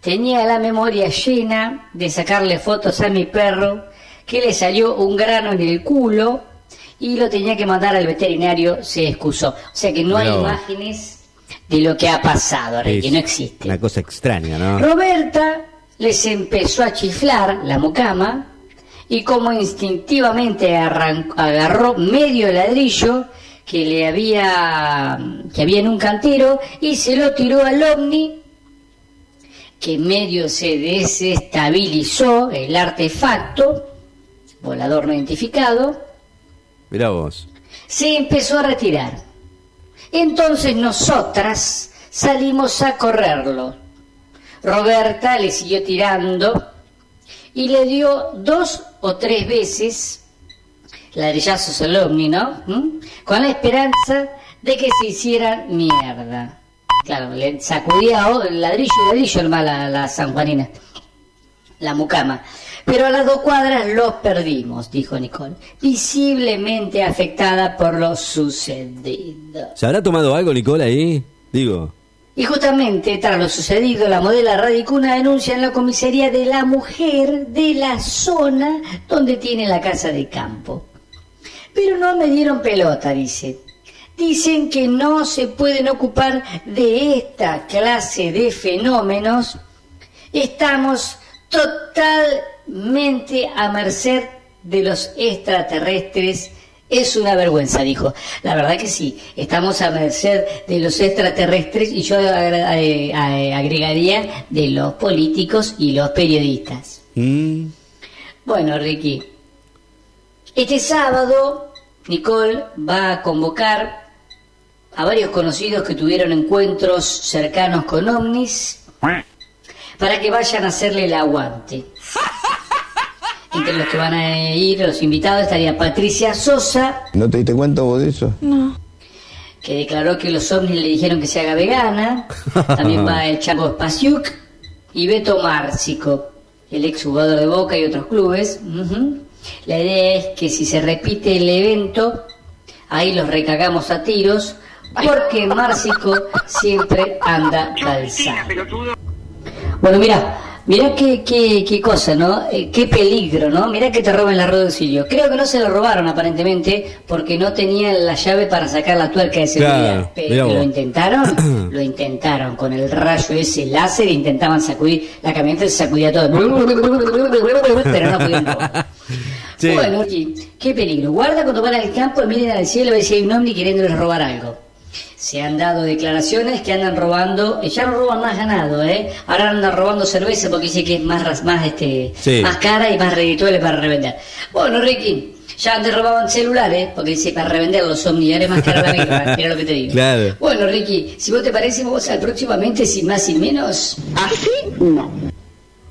Tenía la memoria llena de sacarle fotos a mi perro, que le salió un grano en el culo y lo tenía que mandar al veterinario, se excusó. O sea que no hay imágenes de lo que ha pasado, Es no existe. Una cosa extraña, ¿no? Roberta les empezó a chiflar la mucama y como instintivamente agarró medio ladrillo que le había que había en un cantero y se lo tiró al ovni que medio se desestabilizó el artefacto volador no identificado Mirá vos. se empezó a retirar. Entonces nosotras salimos a correrlo. Roberta le siguió tirando y le dio dos o tres veces ladrillazos al ovni, ¿no? ¿Mm? Con la esperanza de que se hicieran mierda. Claro, le sacudía ladrillo y ladrillo el mal a la sanjuanina, la mucama. Pero a las dos cuadras los perdimos, dijo Nicole, visiblemente afectada por lo sucedido. ¿Se habrá tomado algo, Nicole, ahí? Digo. Y justamente tras lo sucedido, la modela radicó una denuncia en la comisaría de la mujer de la zona donde tiene la casa de campo. Pero no me dieron pelota, dice. Dicen que no se pueden ocupar de esta clase de fenómenos. Estamos totalmente a merced de los extraterrestres Es una vergüenza, dijo. La verdad que sí, estamos a merced de los extraterrestres y yo eh, eh, agregaría de los políticos y los periodistas. Mm, Bueno, Ricky, este sábado Nicole va a convocar a varios conocidos que tuvieron encuentros cercanos con ovnis para que vayan a hacerle el aguante. Entre los que van a ir, los invitados, estaría Patricia Sosa, ¿No te diste cuenta vos de eso? que declaró que los ovnis le dijeron que se haga vegana. También va el Chaco Spasiuk y Beto Márcico, el exjugador de Boca y otros clubes. La idea es que si se repite el evento, ahí los recagamos a tiros, porque Márcico siempre anda calzado. Bueno, mira, mira qué, qué, qué cosa, ¿no? Eh, qué peligro, ¿no? Mira que te roban la rueda de auxilio. Creo que no se lo robaron aparentemente porque no tenían la llave para sacar la tuerca de seguridad. Claro, Pero mirá lo intentaron, lo intentaron con el rayo ese láser, intentaban sacudir, la camioneta se sacudía todo, pero no pudieron robar. Sí. Bueno, qué peligro. Guarda cuando van al campo y miren al cielo a ver si hay un ovni queriéndoles robar algo. Se han dado declaraciones que andan robando, eh, ya no roban más ganado, ¿eh? Ahora andan robando cerveza porque dice que es más, más, este, Sí. más cara y más redituable para revender. Bueno, Ricky, ya antes robaban celulares porque dice para revender los es más caro la mira lo que te digo. Claro. Bueno, Ricky, si vos te parece, vamos al próximamente, sin más sin menos. Así no.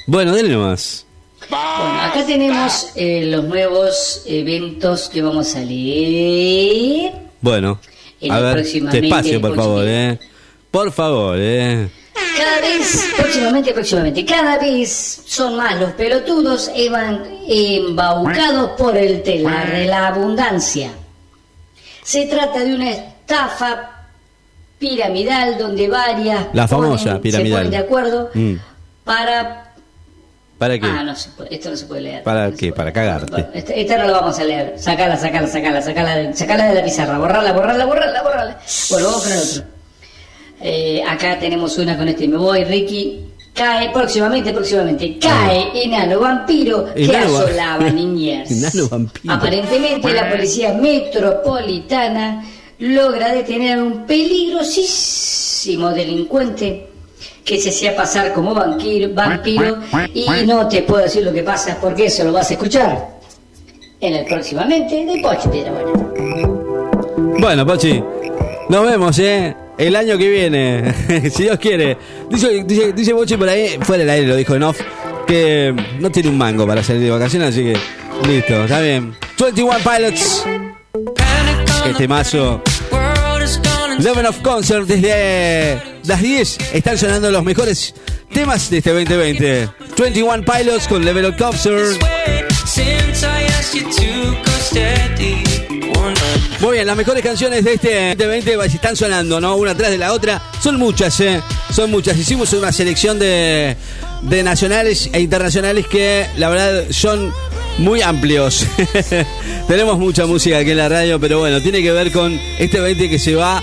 Bueno, dale nomás. Bueno, acá tenemos eh, los nuevos eventos que vamos a leer. Bueno, En a el ver, próximamente despacio, por favor, ¿eh? Por favor, ¿eh? Cada vez, próximamente, próximamente, cada vez son más los pelotudos embaucados por el telar de la abundancia. Se trata de una estafa piramidal donde varias La famosa ponen- piramidal. se ponen de acuerdo Mm, para ¿Para qué? Ah, no se puede, esto no se puede leer. ¿Para qué? Para cagarte. Esta, esta no lo vamos a leer. Sacala, sacala, sacala, sacala, de- sacala de la pizarra. Borrala, borrala, borrala, borrala. Bueno, vamos con el otro. Eh, acá tenemos una con este. Me voy, Ricky. Cae próximamente, próximamente. Cae enano vampiro que Enano asolaba niñez. Enano vampiro. Aparentemente la policía metropolitana logra detener a un peligrosísimo delincuente que se hacía pasar como vampiro, vampiro y no te puedo decir lo que pasa porque eso lo vas a escuchar en el próximamente de Pochi Piedrabuena. Bueno, Pachi, nos vemos, ¿eh? El año que viene, si Dios quiere. Dice, dice, dice Bochi por ahí, fuera del aire, lo dijo en off, que no tiene un mango para salir de vacaciones, así que listo, está bien. 21 Pilots, este mazo. Level of Concert desde las 10 están sonando los mejores temas de este 2020. 21 Pilots con Level of Concert. Muy bien, las mejores canciones de este 2020 pues, están sonando, ¿no? Una atrás de la otra. Son muchas, ¿eh? Son muchas. Hicimos una selección de, de nacionales e internacionales que, la verdad, son muy amplios. Tenemos mucha música aquí en la radio, pero bueno, tiene que ver con este 20 que se va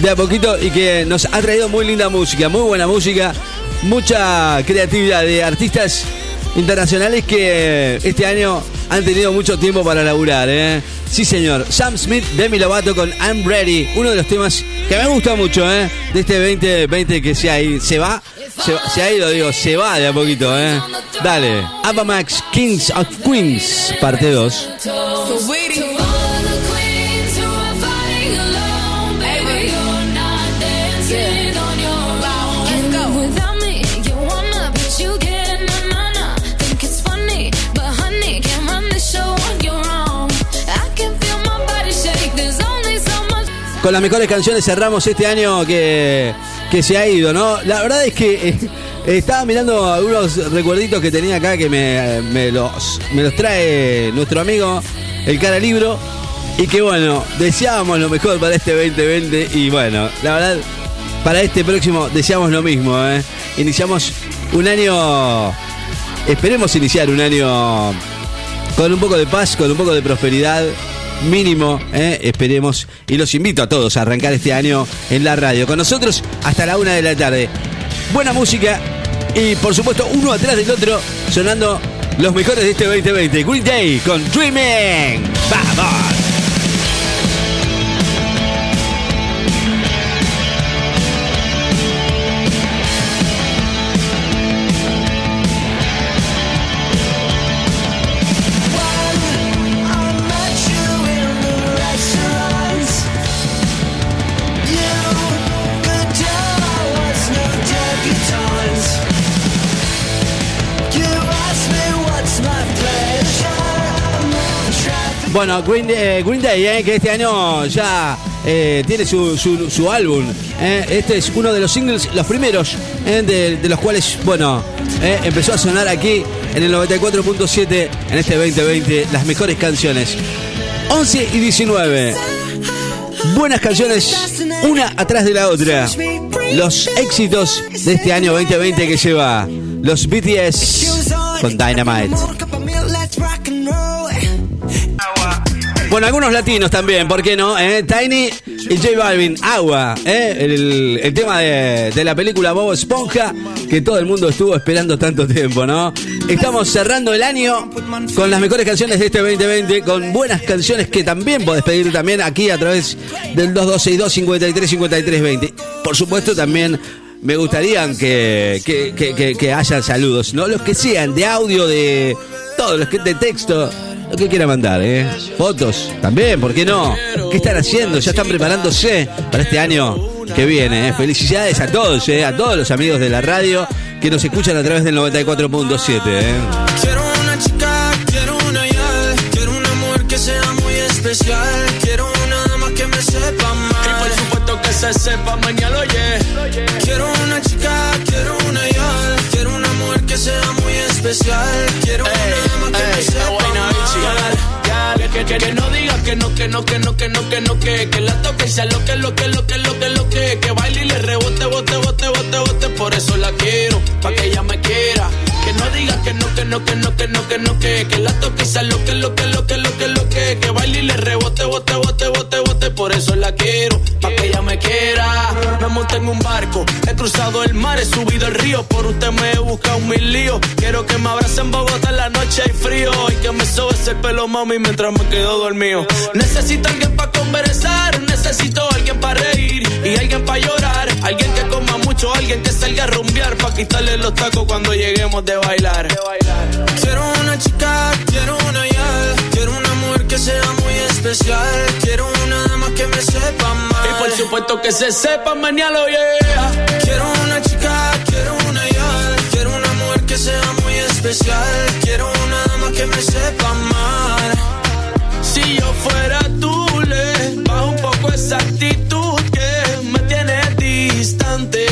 de a poquito y que nos ha traído muy linda música, muy buena música, mucha creatividad de artistas internacionales que este año han tenido mucho tiempo para laburar, ¿eh? Sí, señor. Sam Smith, Demi Lovato con I'm Ready, uno de los temas que me gusta mucho, ¿eh? De este 2020 que se ha, ido- se va, se, ha ido, digo, se va de a poquito, ¿eh? Dale, Abba Kings of Queens, parte 2. Con las mejores canciones cerramos este año que, que se ha ido, ¿no? La verdad es que eh, estaba mirando algunos recuerditos que tenía acá que me, los, me los trae nuestro amigo, el cara libro. Y que bueno, deseábamos lo mejor para este 2020 y bueno, la verdad, para este próximo deseamos lo mismo, ¿eh? Iniciamos un año, esperemos iniciar un año con un poco de paz, con un poco de prosperidad, mínimo, ¿eh? esperemos. Y los invito a todos a arrancar este año en la radio. Con nosotros hasta la una de la tarde. Buena música y por supuesto uno atrás del otro sonando los mejores de este 2020. Green Day con Dreaming. Bueno, Green, eh, Green Day, eh, que este año ya eh, tiene su, su- álbum. eh. Este es uno de los singles, los primeros, de, de los cuales, bueno, empezó a sonar aquí en el 94.7 en este 2020, las mejores canciones. 11 y 19. Buenas canciones, una atrás de la otra. Los éxitos de este año 2020 que lleva los BTS con Dynamite. Bueno, algunos latinos también, ¿por qué no? Eh, Tiny y J Balvin, Agua, eh, el, tema de, la película Bob Esponja, que todo el mundo estuvo esperando tanto tiempo, ¿no? Estamos cerrando el año con las mejores canciones de este 2020, con buenas canciones que también podés pedir también aquí a través del 2262 53 53 20. Por supuesto, también me gustaría que, que, que, que- que haya saludos, ¿no? Los que sean de audio, de todos los que de texto, lo que quiera mandar, ¿eh? Fotos también, ¿por qué no? ¿Qué están haciendo? Ya están preparándose para este año que viene, ¿eh? Felicidades a todos, ¿eh? A todos los amigos de la radio que nos escuchan a través del 94.7, ¿eh? Quiero una chica, quiero una ya, quiero una mujer que sea muy especial, quiero una dama que me sepa mal. Y por supuesto que se sepa mañana, oye. Quiero una chica, quiero una ya, quiero una mujer que sea muy especial, quiero una dama que me sepa Que, que, no diga que no, que no, que no, que no, que no, que, que la toque y sea lo que, lo que, lo que, lo que, lo que, que baile y le rebote, bote, bote, bote, bote, por eso la quiero, pa' que ella me quiera. No diga que no, que no, que no, que no, que no, que, que la toque sea lo que, lo que, lo que, lo que, lo que, que baile y le rebote, bote, bote, bote, bote, por eso la quiero, pa' que ella me quiera. Me monté en un barco, he cruzado el mar, he subido el río, por usted me he buscado mil líos. Quiero que me abrace en Bogotá en la noche hay frío y que me sobes el pelo, mami, mientras me quedo dormido. Necesito alguien para conversar, necesito alguien para reír y alguien para llorar. Alguien que mucho, alguien que salga a rumbear para quitarle los tacos cuando lleguemos de bailar. Quiero una chica, quiero una ya, quiero una mujer que sea muy especial, quiero una dama que me sepa mal. Y por supuesto que se sepa mañana, yeah. Quiero una chica, quiero una ya, quiero una mujer que sea muy especial, quiero una dama que me sepa mal. Si yo fuera tú, le bajo un poco esa actitud que me tiene distante.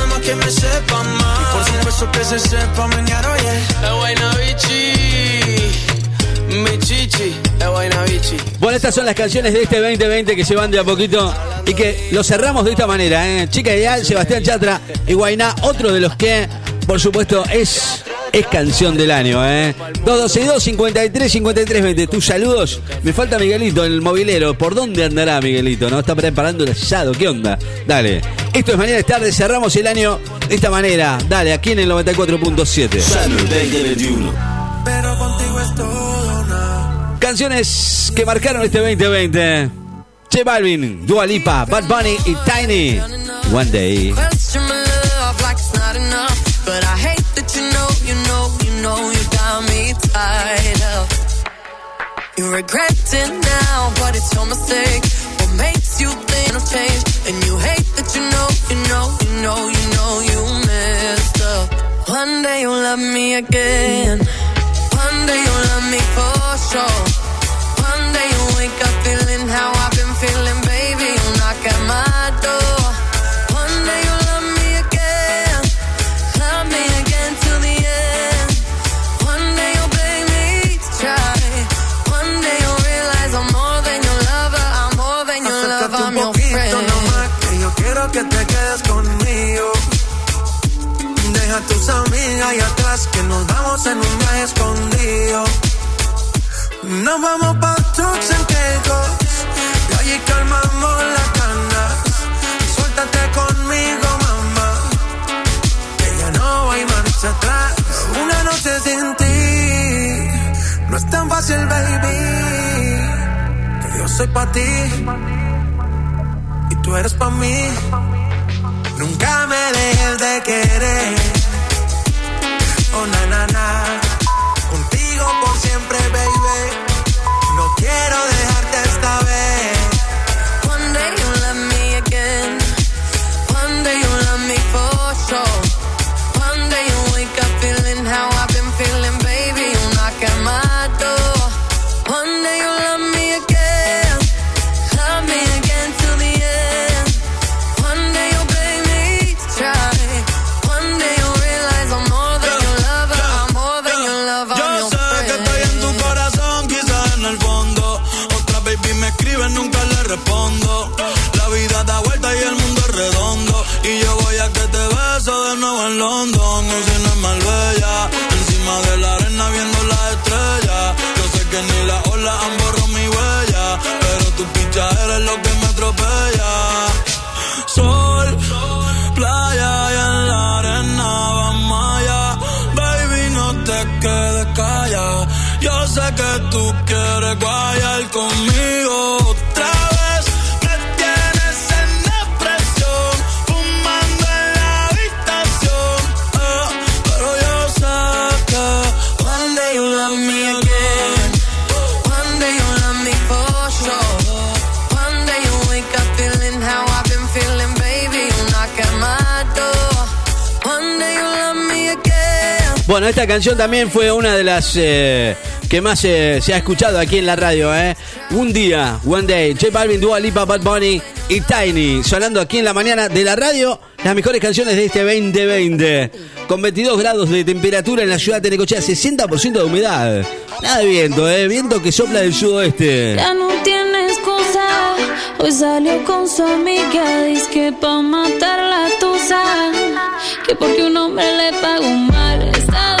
que me sepa mal. Y por supuesto que se sepa yeah. Es buena bichi, mi chichi, es buena bichi. Bueno, estas son las canciones de este 2020 que se van de a poquito y que lo cerramos de esta manera. ¿eh? Chica Ideal, Sebastián Chatra y Guainá, otro de los que, por supuesto, es, es canción del año. ¿eh? 212 53 53 20. Tus saludos. Me falta Miguelito, el movilero. ¿Por dónde andará Miguelito? ¿No? Está preparando el asado. ¿Qué onda? Dale. Esto es Mañana es tarde. Cerramos el año de esta manera. Dale, aquí en el 94.7. Salud 2021. Pero contigo es todo, no. Canciones que marcaron este 2020. Che Balvin, Dua Lipa, Bad Bunny y Tiny. One Day. Know, you got me tied up. You regret it now, but it's your mistake. What makes you think of change? And you hate that you know, you know, you know, you know, you messed up. One day you'll love me again. One day you'll love me for sure. Tus amigas ahí atrás, que nos vamos en un viaje escondido. Nos vamos pa' Turks and Caicos, y allí calmamos las ganas. Suéltate conmigo, mamá, que ya no hay marcha atrás. Una noche sin ti, no es tan fácil, baby. Yo soy pa' ti y tú eres pa' mí. Nunca me dejes de querer. Oh, na. Contigo por siempre, baby. No quiero dejarte eres lo que me atropella. Sol, playa y en la arena vamos allá. Baby, no te quedes callada. Yo sé que tú quieres guayar conmigo esta canción también fue una de las eh, que más eh, se ha escuchado aquí en la radio, ¿eh? Un día, One Day, J Balvin, Dua Lipa, Bad Bunny y Tiny, sonando aquí en la mañana de la radio, las mejores canciones de este 2020. Con 22 grados de temperatura en la ciudad de Necochea, 60% de humedad. Nada de viento. Viento que sopla del sudoeste. Ya no tiene excusa. Hoy salió con su amiga. Dice que pa' matar la tusa. Que porque un hombre le pagó mal. Está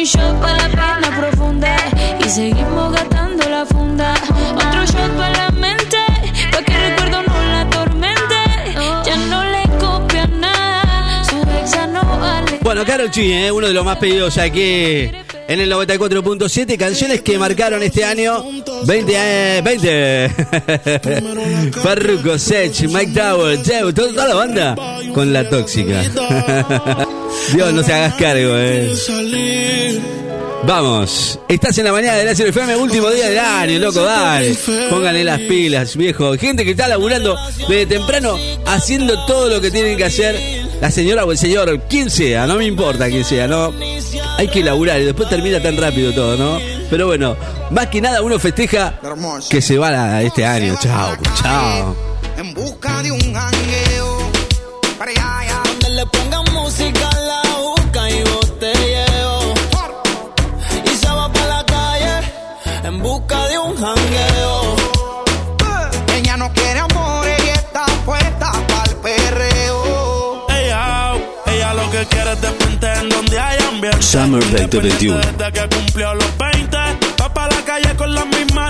un- shot para la pena profunda y seguimos gastando la funda. Otro shot para la mente, pa' que el recuerdo no la atormente. Ya no le copia nada, su ex ya no vale. Bueno, Carol G, ¿eh? uno de los más pedidos aquí en el 94.7, canciones que marcaron este año 20, eh, 20. Farruko, Sech, Mike Tower, Jeff, toda la banda con la tóxica. Dios, no se hagas cargo, eh. Vamos, estás en la mañana de la FM, último día del año, loco, dale. Pónganle las pilas, viejo. Gente que está laburando desde temprano, haciendo todo lo que tienen que hacer. La señora o el señor, quien sea, no me importa quién sea, ¿no? Hay que laburar y después termina tan rápido todo, ¿no? Pero bueno, más que nada uno festeja que se va la- este año. Chao, chao. en busca de un Summer 2021. Desde que cumplió los 20, va pa' la calle con las mismas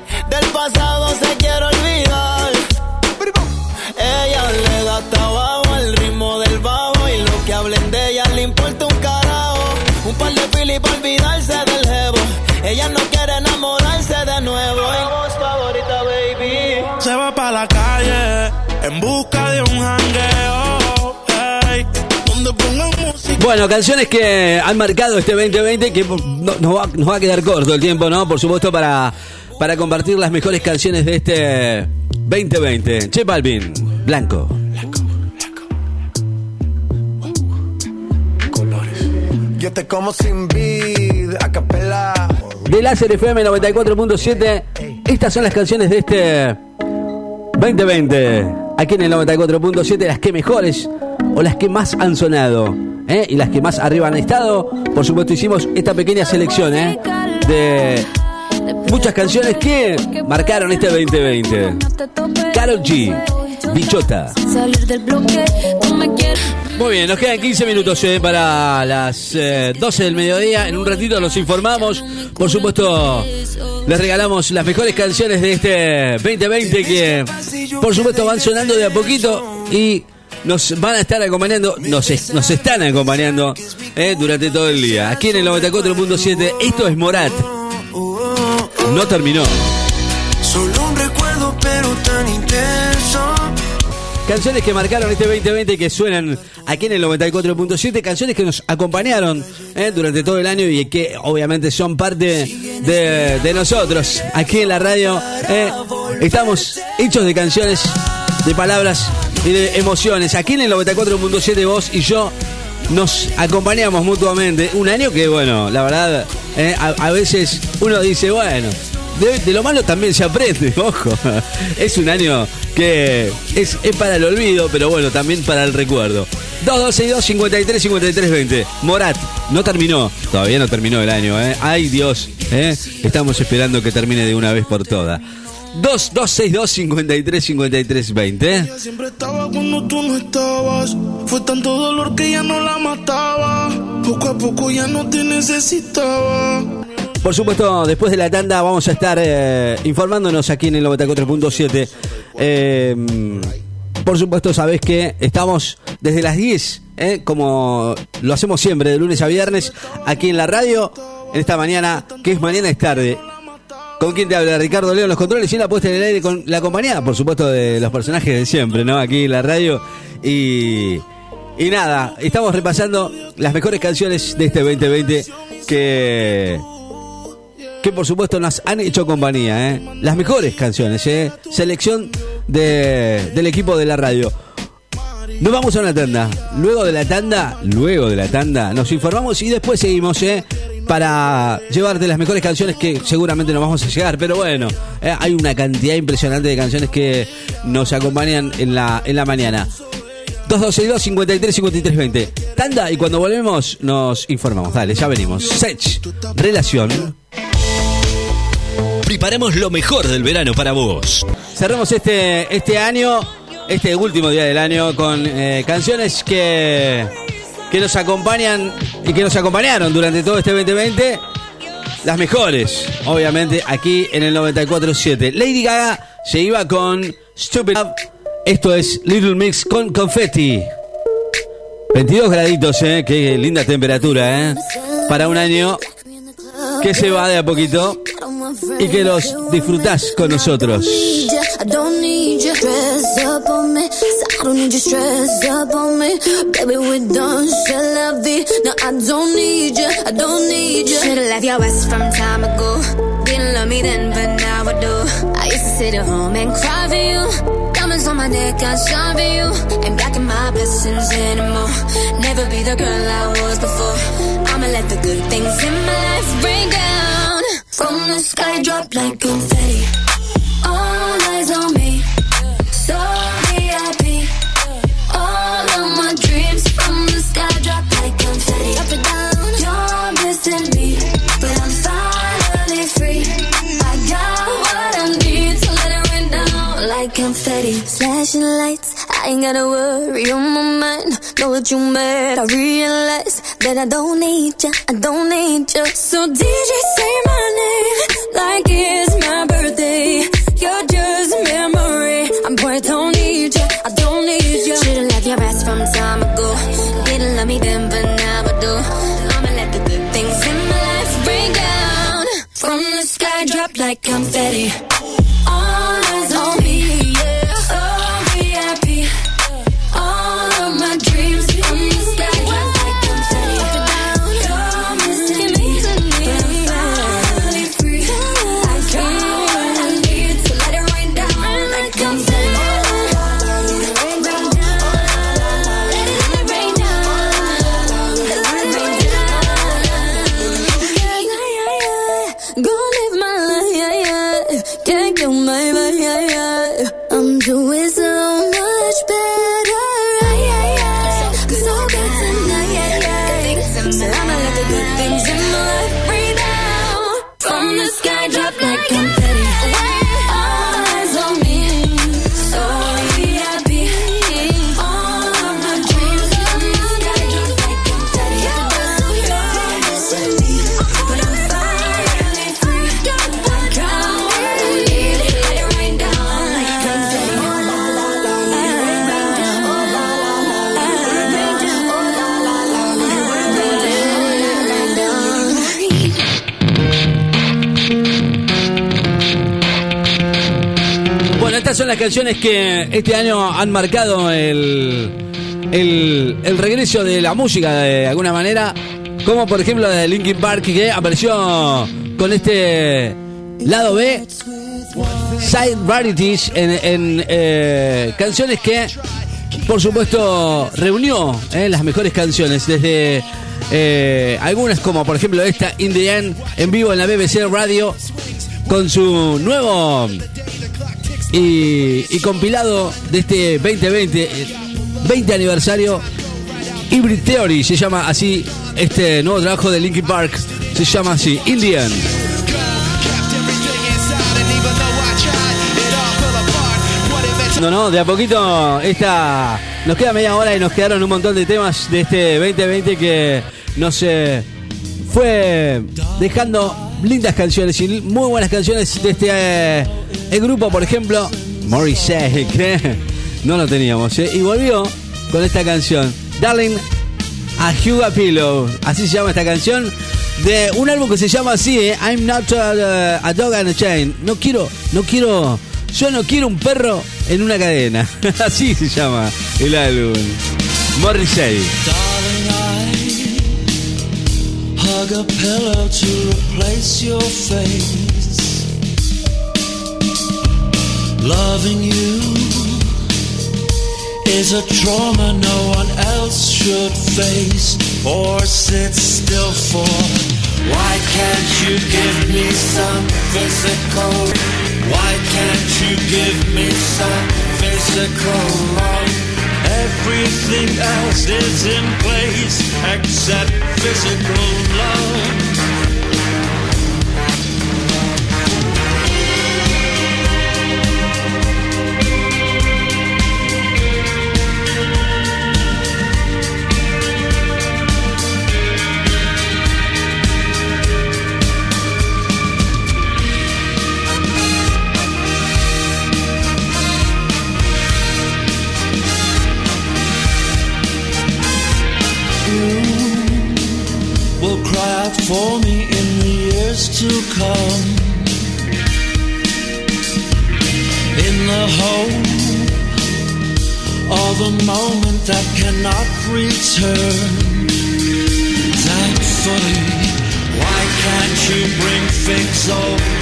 pasado se quiere olvidar. Ella le da hasta abajo el ritmo del bajo y lo que hablen de ella le importa un carajo. Un par de pili para olvidarse del jevo. Ella no quiere enamorarse de nuevo. Voz favorita, baby. Se va pa' la calle en busca de un jangueo. Hey, donde pongan música. Bueno, canciones que han marcado este 2020 que nos, va, nos va a quedar corto el tiempo, ¿no? Por supuesto, para, para compartir las mejores canciones de este 2020. Che Balvin, Blanco. Yo te como sin vid, a capela. De Láser FM 94.7, estas son las canciones de este 2020. Aquí en el 94.7, las que mejores o las que más han sonado. ¿eh? Y las que más arriba han estado. Por supuesto, hicimos esta pequeña selección ¿eh? de muchas canciones que marcaron este 2020. Carol G, Bichota. Muy bien, nos quedan 15 minutos eh, para las eh, 12 del mediodía. En un ratito los informamos. Por supuesto, les regalamos las mejores canciones de este 2020 que, por supuesto, van sonando de a poquito y nos van a estar acompañando, nos, es- nos están acompañando eh, durante todo el día. Aquí en el 94.7, esto es Morat. No terminó. Solo un recuerdo, pero tan intenso. Canciones que marcaron este 2020 y que suenan aquí en el 94.7, canciones que nos acompañaron eh, durante todo el año y que obviamente son parte de, de nosotros aquí en la radio. eh. Estamos hechos de canciones, de palabras y de emociones. Aquí en el 94.7 vos y yo nos acompañamos mutuamente. Un año que, bueno, la verdad, eh, a, a veces uno dice, bueno, de, de lo malo también se aprende, ojo. Es un año que es, es para el olvido, pero bueno, también para el recuerdo. 2262 53 53 20. Morat, no terminó, todavía no terminó el año, ¿eh? Ay Dios, ¿eh? Estamos esperando que termine de una vez por todas. 2262 53 53 20. Ella siempre estaba cuando tú no estabas. Fue tanto dolor que ya no la mataba. Poco a poco ya no te necesitaba. Por supuesto, después de la tanda vamos a estar eh, informándonos aquí en el 94.7. Eh, por supuesto, sabés que estamos desde las 10, eh, como lo hacemos siempre, de lunes a viernes, aquí en la radio, en esta mañana, que es mañana es tarde. ¿Con quién te habla? Ricardo León, los controles y la puesta en el aire con la compañía, por supuesto, de los personajes de siempre, ¿no? Aquí en la radio. Y, y nada, estamos repasando las mejores canciones de este 2020 que que por supuesto nos han hecho compañía, ¿eh? Las mejores canciones, ¿eh? Selección de, del equipo de la radio. Nos vamos a una tanda. Luego de la tanda, luego de la tanda, nos informamos y después seguimos, ¿eh? Para llevarte las mejores canciones que seguramente no vamos a llegar, pero bueno, ¿eh? hay una cantidad impresionante de canciones que nos acompañan en la, en la mañana. 2262 53 53 20. Tanda y cuando volvemos nos informamos. Dale, ya venimos. Sech, relación. Preparamos lo mejor del verano para vos. Cerramos este, este año, este último día del año, con eh, canciones que, que nos acompañan y que nos acompañaron durante todo este 2020. Las mejores, obviamente, aquí en el 94.7. Lady Gaga se iba con Stupid Love. Esto es Little Mix con Confetti. 22 graditos, ¿eh? Qué linda temperatura, ¿eh? Para un año que se va de a poquito y que los disfrutás con nosotros. I don't need stress up on me. Baby, we're done. No, I don't need you. I don't need you. I used to sit at home and cry you. My neck, I shine for you. Ain't blocking my blessings anymore. Never be the girl I was before. I'ma let the good things in my life rain down. From the sky, drop like confetti. All eyes on me. So VIP. All of my dreams from the sky, drop like confetti. Up and down. You're missing confetti. Flashing lights, I ain't gotta worry on my mind. Know what you mad, I realize that I don't need ya, I don't need ya. So DJ say my name like it's my birthday. You're just a memory. I'm boy, I don't need ya, I don't need ya. Should've left your ass from time ago. Didn't love me then, but now I do. I'ma let the good things in my life rain down. From the sky, drop like confetti. All son las canciones que este año han marcado el, el, regreso de la música de alguna manera. Como por ejemplo de Linkin Park que apareció con este lado B, Side Rarities, en, eh, canciones que por supuesto reunió eh, las mejores canciones desde eh, algunas como por ejemplo esta In the en vivo en la BBC Radio con su nuevo y, y compilado de este 2020, eh, 20 aniversario, Hybrid Theory, se llama así este nuevo trabajo de Linkin Park, se llama así, Indian. No, no, de a poquito esta nos queda media hora y nos quedaron un montón de temas de este 2020 que nos eh, fue dejando lindas canciones y muy buenas canciones de este eh, el grupo, por ejemplo, Morrissey, que no lo teníamos, ¿eh? y volvió con esta canción, Darling, a Hugo Pillow, así se llama esta canción, de un álbum que se llama así, ¿eh? I'm not a, a dog and a chain. No quiero, no quiero, yo no quiero un perro en una cadena. así se llama el álbum. Morrissey. Hug a pillow to replace your face. Loving you is a trauma no one else should face or sit still for. Why can't you give me some physical? Why can't you give me some physical love? Everything else is in place except physical love. For me in the years to come. In the hope of a moment that cannot return. Thankfully, why can't you bring figs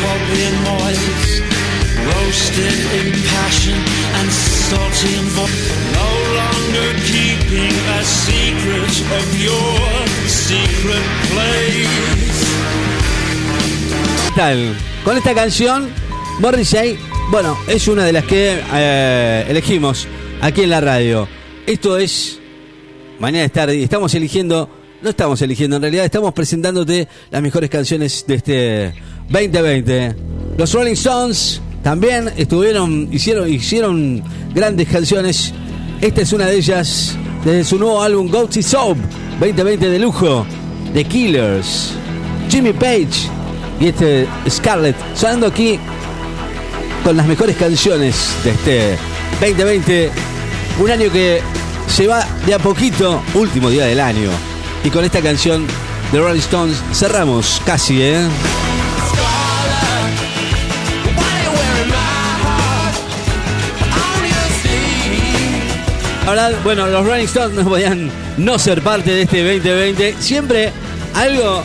bubbly and moist? Roasted in passion and no longer keeping a secret of your secret place. Tal, con esta canción, Morrissey, bueno, es una de las que eh, elegimos aquí en la radio. Esto es Mañana es tarde, estamos eligiendo, no estamos eligiendo en realidad, estamos presentándote las mejores canciones de este 2020. Los Rolling Stones también estuvieron, hicieron, hicieron grandes canciones. Esta es una de ellas desde su nuevo álbum Go to Soap 2020 de lujo, The Killers, Jimmy Page y este Scarlett sonando aquí con las mejores canciones de este 2020. Un año que se va de a poquito, último día del año. Y con esta canción de Rolling Stones cerramos casi, ¿eh? Ahora, bueno, los Rolling Stones no podían no ser parte de este 2020. Siempre algo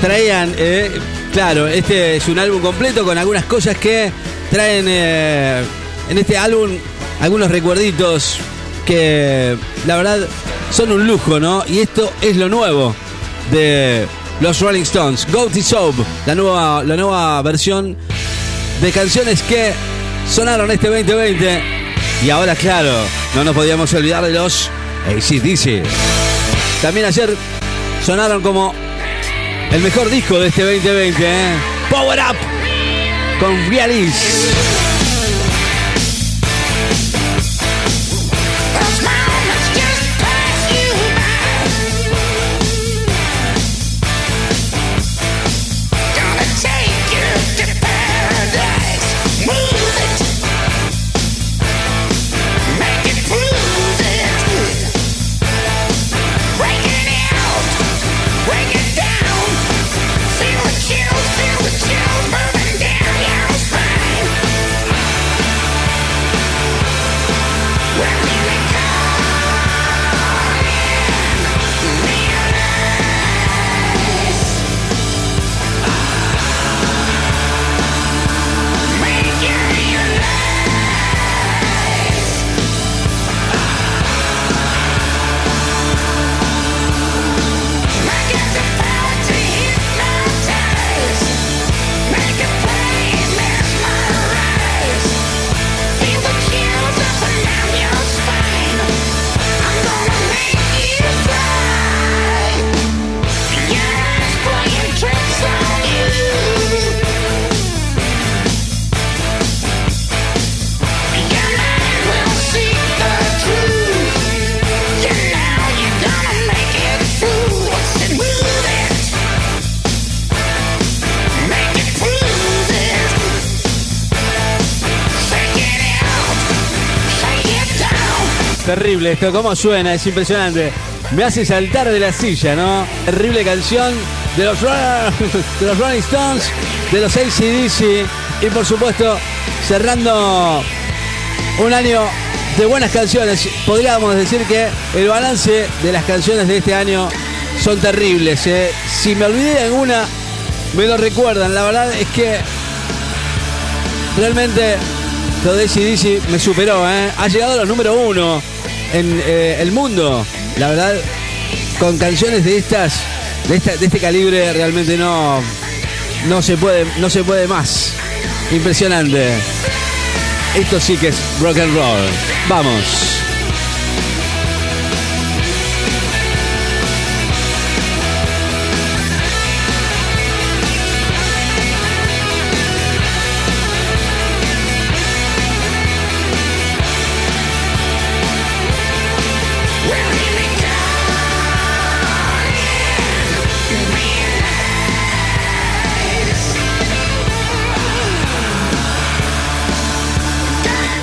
traían, eh, claro, este es un álbum completo con algunas cosas que traen eh, en este álbum algunos recuerditos que la verdad son un lujo, ¿no? Y esto es lo nuevo de los Rolling Stones, Go to Soap, la nueva, la nueva versión de canciones que sonaron este 2020. Y ahora, claro, no nos podíamos olvidar de los ACDC. También ayer sonaron como el mejor disco de este 2020, ¿eh? Power Up con Realis. Esto, cómo suena, es impresionante. Me hace saltar de la silla, ¿no? Terrible canción de los, de los Rolling Stones, de los ACDC y por supuesto cerrando un año de buenas canciones. Podríamos decir que el balance de las canciones de este año son terribles. ¿eh? Si me olvidé de alguna, me lo recuerdan. La verdad es que realmente lo de ACDC me superó. ¿eh? Ha llegado a los número uno en eh, el mundo. La verdad, con canciones de estas, de, esta- de este calibre, realmente no, no se puede, no se puede más. Impresionante. Esto sí que es rock and roll. Vamos.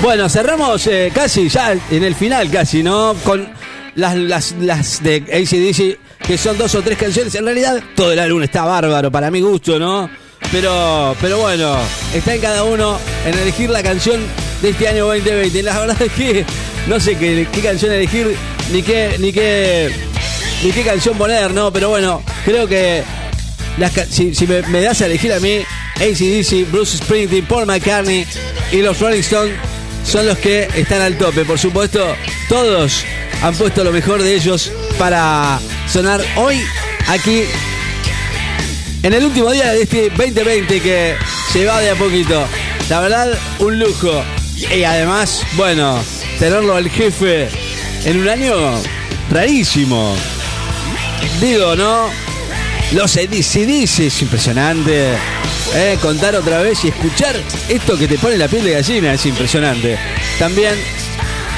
Bueno, cerramos eh, casi ya en el final, casi, ¿no? Con las, las, las de ACDC, que son dos o tres canciones. En realidad, todo el álbum está bárbaro, para mi gusto, ¿no? Pero, pero bueno, está en cada uno en elegir la canción de este año 2020. La verdad es que no sé qué, canción elegir, ni qué, ni qué, ni qué canción poner, ¿no? Pero bueno, creo que si, me das a elegir a mí, ACDC, Bruce Springsteen, Paul McCartney y los Rolling Stones son los que están al tope. Por supuesto, todos han puesto lo mejor de ellos para sonar hoy aquí en el último día de este 2020 que se va de a poquito. La verdad, un lujo. Y además, bueno, tenerlo al jefe en un año rarísimo. Digo, ¿no? Los ACDC es impresionante. Eh, contar otra vez y escuchar esto que te pone la piel de gallina es impresionante. También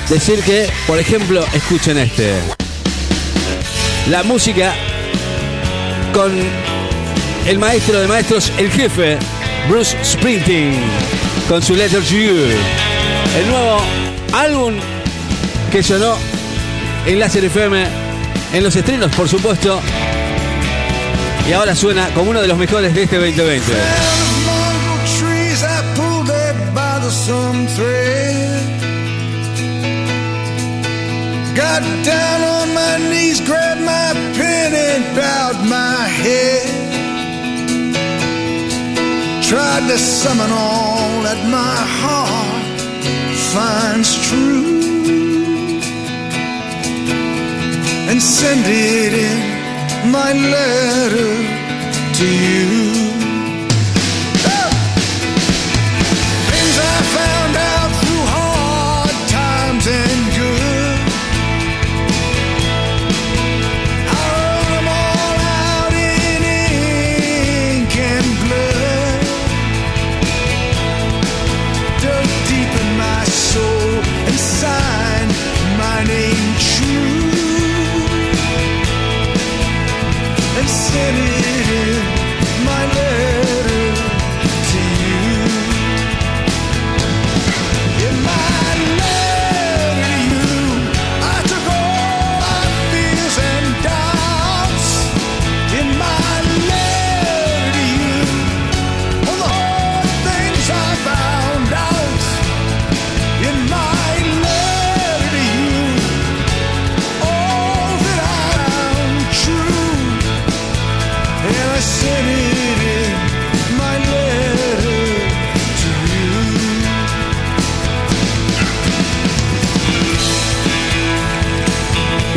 decir que, por ejemplo, escuchen este. La música con el maestro de maestros, el jefe, Bruce Springsteen, con su Letter to You. El nuevo álbum que sonó en Láser FM, en los estrenos, por supuesto. Y ahora suena como uno de los mejores de este 2020. Mongrel trees I pulled at by the some thread. Got down on my knees, grabbed my pen and bowed my head. Tried to summon all that my heart finds true. And send it in my letter to you.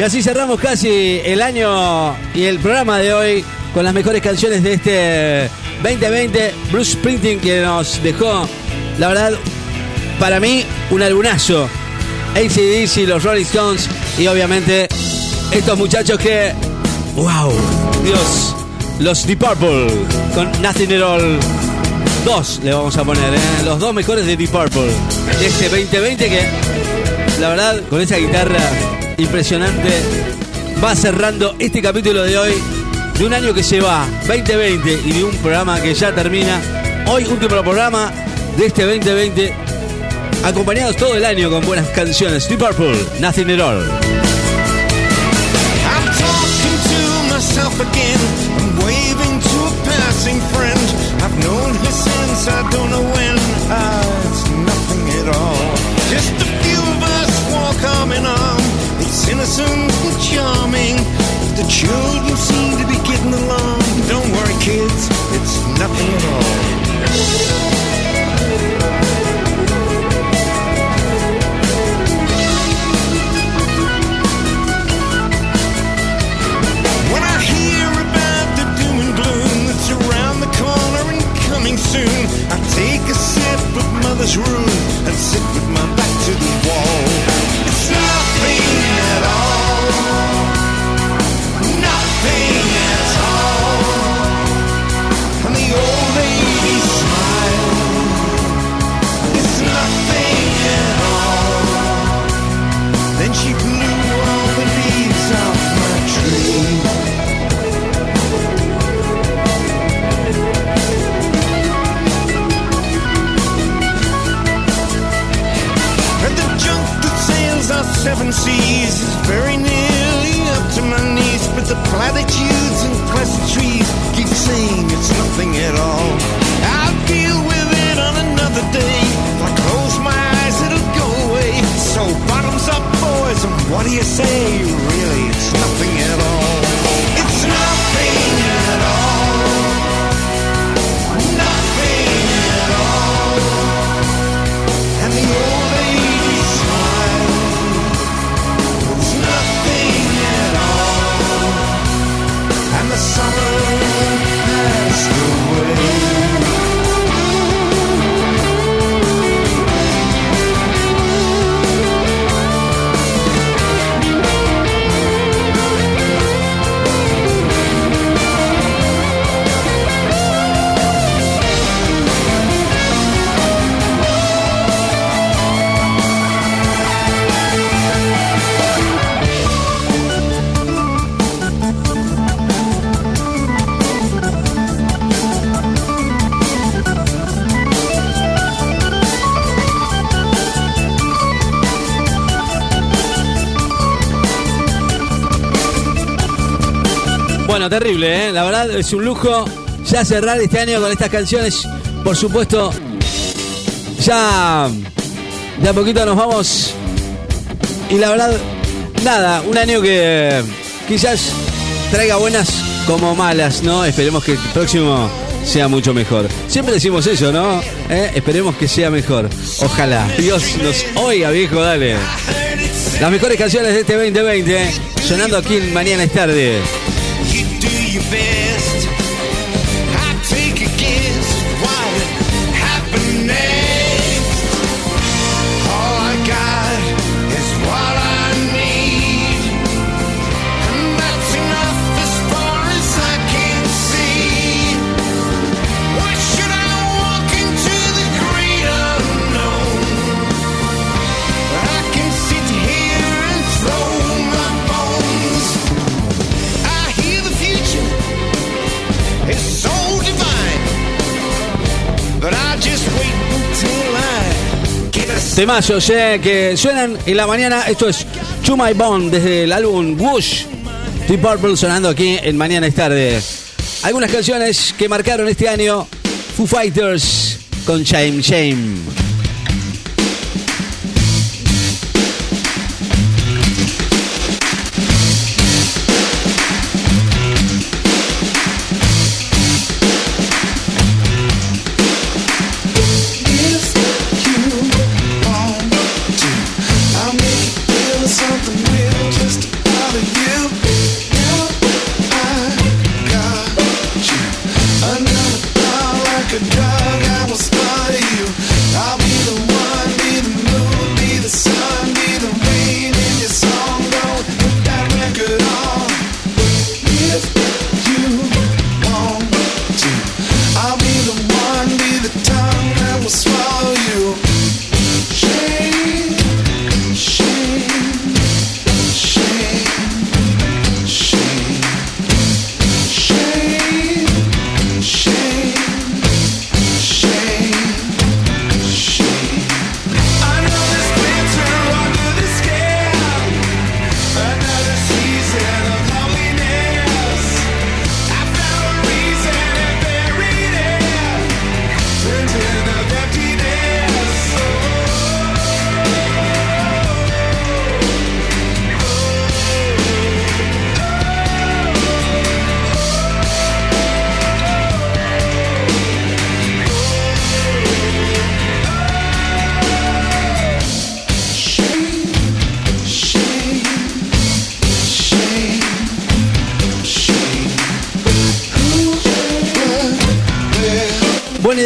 Y así cerramos casi el año y el programa de hoy con las mejores canciones de este 2020. Bruce Springsteen que nos dejó, la verdad, para mí, un albunazo. ACDC, los Rolling Stones y obviamente estos muchachos que, wow, Dios, los Deep Purple con Nothing at All. Dos le vamos a poner, ¿eh? los dos mejores de Deep Purple de este 2020 que, la verdad, con esa guitarra impresionante, va cerrando este capítulo de hoy de un año que se va, 2020, y de un programa que ya termina. Hoy, último programa de este 2020, acompañados todo el año con buenas canciones. Deep Purple, Nothing at All. Just a few of us walk arm in arm. It's innocent and charming. The children seem to be getting along. Don't worry, kids, it's nothing at all. When I hear about the doom and gloom that's around the corner and coming soon, I take a sip of mother's room and sit with my back to the wall. Nothing at all. And the old lady smiled. Seven seas is very nearly up to my knees. But the platitudes and pleasantries keep saying it's nothing at all. I'll deal with it on another day. If I close my eyes, it'll go away. So bottoms up, boys, and what do you say? Really, terrible, ¿eh? La verdad es un lujo ya cerrar este año con estas canciones. Por supuesto, ya de a poquito nos vamos. Y la verdad, nada, un año que quizás traiga buenas como malas, ¿no? Esperemos que el próximo sea mucho mejor. Siempre decimos eso, ¿no? ¿Eh? Esperemos que sea mejor. Ojalá. Dios nos oiga, viejo, dale. Las mejores canciones de este 2020, ¿eh? sonando aquí Mañana es tarde. Temazos eh, que suenan en la mañana. Esto es To My Bone desde el álbum Whoosh. Deep Purple sonando aquí en Mañana es tarde. Algunas canciones que marcaron este año. Foo Fighters con Shame Shame.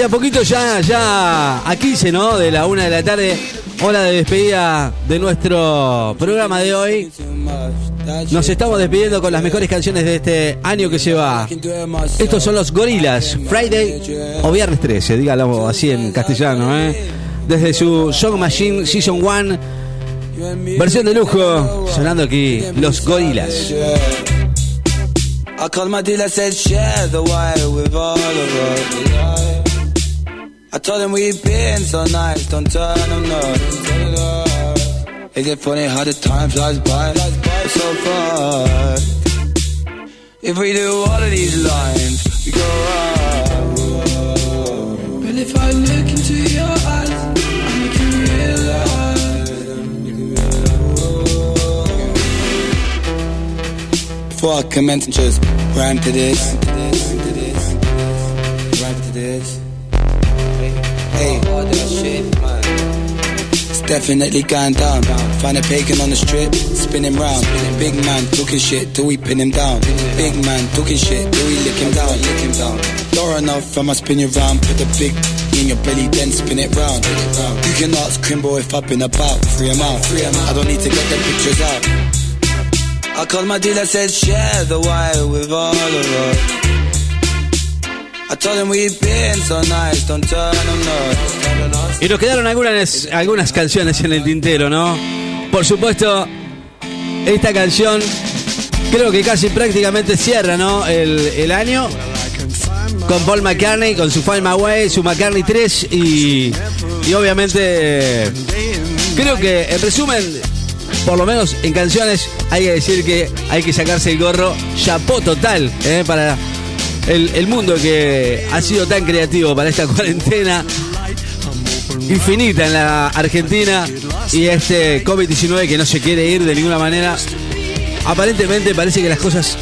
De poquito ya, ya a 15, ¿no? De la una de la tarde, hora de despedida de nuestro programa de hoy. Nos estamos despidiendo con las mejores canciones de este año que se va. Estos son los Gorilas, Friday o Viernes 13, dígalo así en castellano, ¿eh? Desde su Song Machine Season 1, versión de lujo, sonando aquí, los Gorilas. I told him we've been so nice, don't turn them north. Is it funny how the time flies by so fast? If we do all of these lines, we go up. But if I look into your eyes, I make you realize. Before I commence and just rhyme to this, definitely going down. Find a pagan on the strip, spinning round. Big man talking shit till we pin him down. Big man talking shit till we lick him down. Lick him down. Door enough, I'ma spin you round. Put the big in your belly, then spin it round. You can ask Crimbo if I've been about. Free him out. I don't need to get the pictures out. I called my dealer, said share the wire with all of us. Y nos quedaron algunas, algunas canciones en el tintero, ¿no? Por supuesto, esta canción creo que casi prácticamente cierra, ¿no? El, el año con Paul McCartney, con su Find My su McCartney 3 y, y obviamente creo que en resumen por lo menos en canciones, hay que decir que hay que sacarse el gorro chapó total eh, para el, el mundo que ha sido tan creativo para esta cuarentena infinita en la Argentina y este COVID-19 que no se quiere ir de ninguna manera. Aparentemente parece que las cosas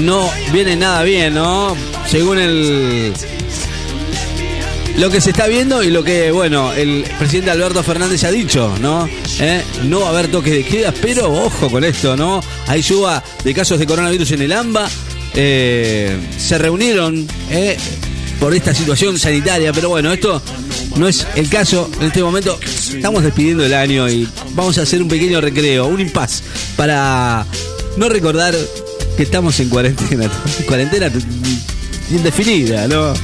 no vienen nada bien, ¿no? Según el lo que se está viendo y lo que, bueno, el presidente Alberto Fernández ha dicho, ¿no? ¿Eh? No va a haber toques de queda, pero ojo con esto, ¿no? Hay suba de casos de coronavirus en el AMBA. Eh, se reunieron ¿eh? por esta situación sanitaria, pero bueno, esto no es el caso en este momento. Estamos despidiendo el año y vamos a hacer un pequeño recreo, un impas, para no recordar que estamos en cuarentena. Cuarentena indefinida, ¿no?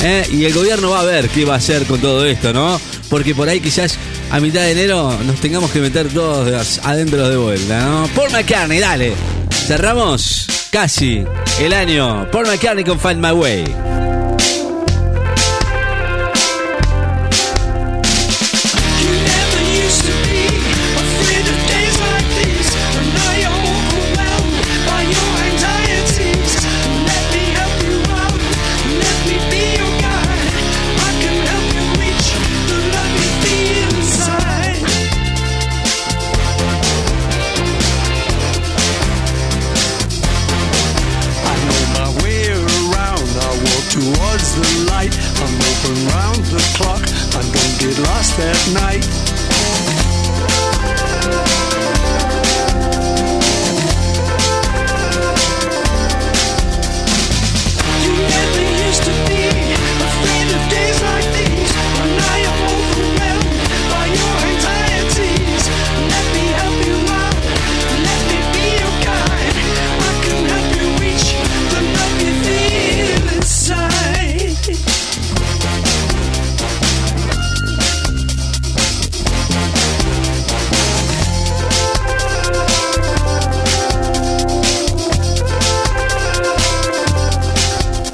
¿Eh? Y el gobierno va a ver qué va a hacer con todo esto, ¿no? Porque por ahí quizás a mitad de enero nos tengamos que meter todos adentro de vuelta, ¿no? Paul McCartney, dale. Cerramos casi el año. Paul McCartney con Find My Way.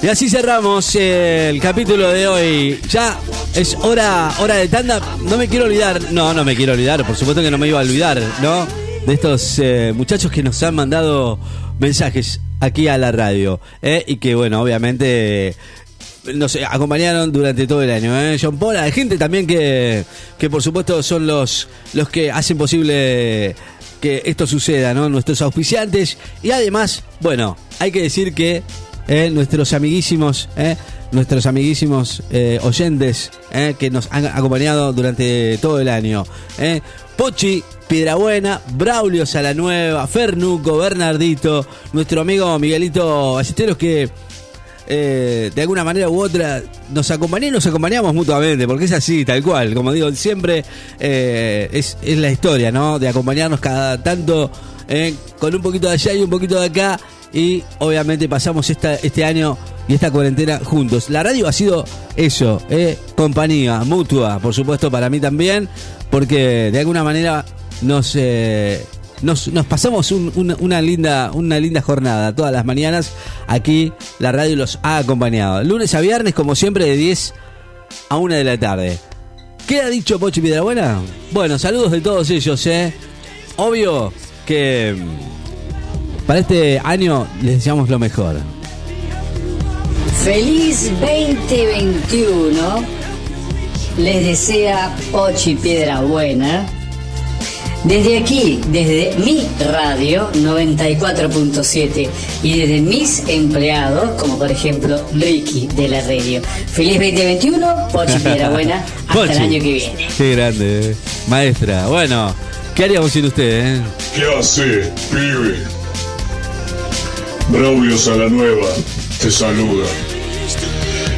Y así cerramos el capítulo de hoy. Ya es hora, hora de tanda. No me quiero olvidar, no, no me quiero olvidar, por supuesto que no me iba a olvidar, ¿no? De estos eh, muchachos que nos han mandado mensajes aquí a la radio. ¿eh? Y que, bueno, obviamente nos acompañaron durante todo el año. ¿eh? John Paul, hay gente también que, que por supuesto son los, los que hacen posible que esto suceda, ¿no? Nuestros auspiciantes. Y además, bueno, hay que decir que eh, nuestros amiguísimos, eh, nuestros amiguísimos eh, oyentes eh, que nos han acompañado durante todo el año. Pochi, Piedrabuena, Braulio Salanueva, Fernuco, Bernardito, nuestro amigo Miguelito Ballesteros que eh, de alguna manera u otra nos acompañan y nos acompañamos mutuamente, porque es así, tal cual. Como digo, siempre eh, es, es la historia, ¿no? De acompañarnos cada tanto eh, con un poquito de allá y un poquito de acá. Y obviamente pasamos esta, este año y esta cuarentena juntos. La radio ha sido eso, compañía, mutua, por supuesto, para mí también, porque de alguna manera nos, eh, nos, pasamos un- una, una linda, una linda jornada todas las mañanas. Aquí la radio los ha acompañado. Lunes a viernes, como siempre, de 10 a 1 de la tarde. ¿Qué ha dicho Pochi Piedrabuena? Bueno, saludos de todos ellos, ¿eh? Obvio que mm, para este año les deseamos lo mejor. Feliz 2021. Les desea Pochi Piedra Buena. Desde aquí, desde mi radio 94.7 y desde mis empleados, como por ejemplo Ricky de la radio. Feliz 2021, Pochi Buena. Hasta Pochi. el año que viene. Qué grande, eh. maestra. Bueno, ¿qué haríamos sin usted, eh? ¿Qué hace, pibe? Braulio Salanueva te saluda.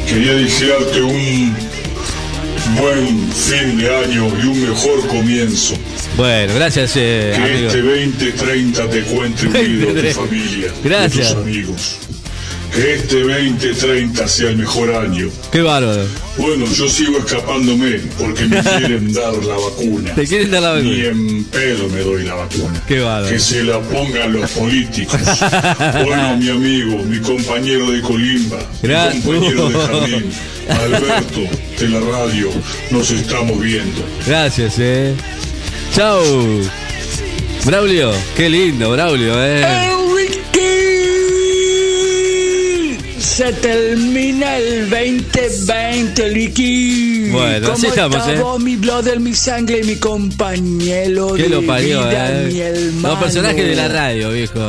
Quería desearte un buen fin de año y un mejor comienzo. Bueno, gracias, eh, Que amigo. este 2030 te cuente unido tu 2030. familia, Gracias. a tus amigos. Este 2030 sea el mejor año. Qué bárbaro. Bueno, yo sigo escapándome porque me quieren dar la vacuna. Te quieren dar la vacuna. Ni en pedo me doy la vacuna. Qué bárbaro. Que se la pongan los políticos. bueno, mi amigo, mi compañero de Colimba, Gra- mi compañero de jardín, Alberto, de la radio, nos estamos viendo. Gracias, eh. Chau. Braulio, qué lindo, Braulio, eh. Se termina el 2020, Licky. Bueno, así ¿Cómo estamos, está eh? vos, mi brother, mi sangre, mi compañero ¿Qué de lo parió, vida, eh? mi hermano? Los personajes de la radio, viejo.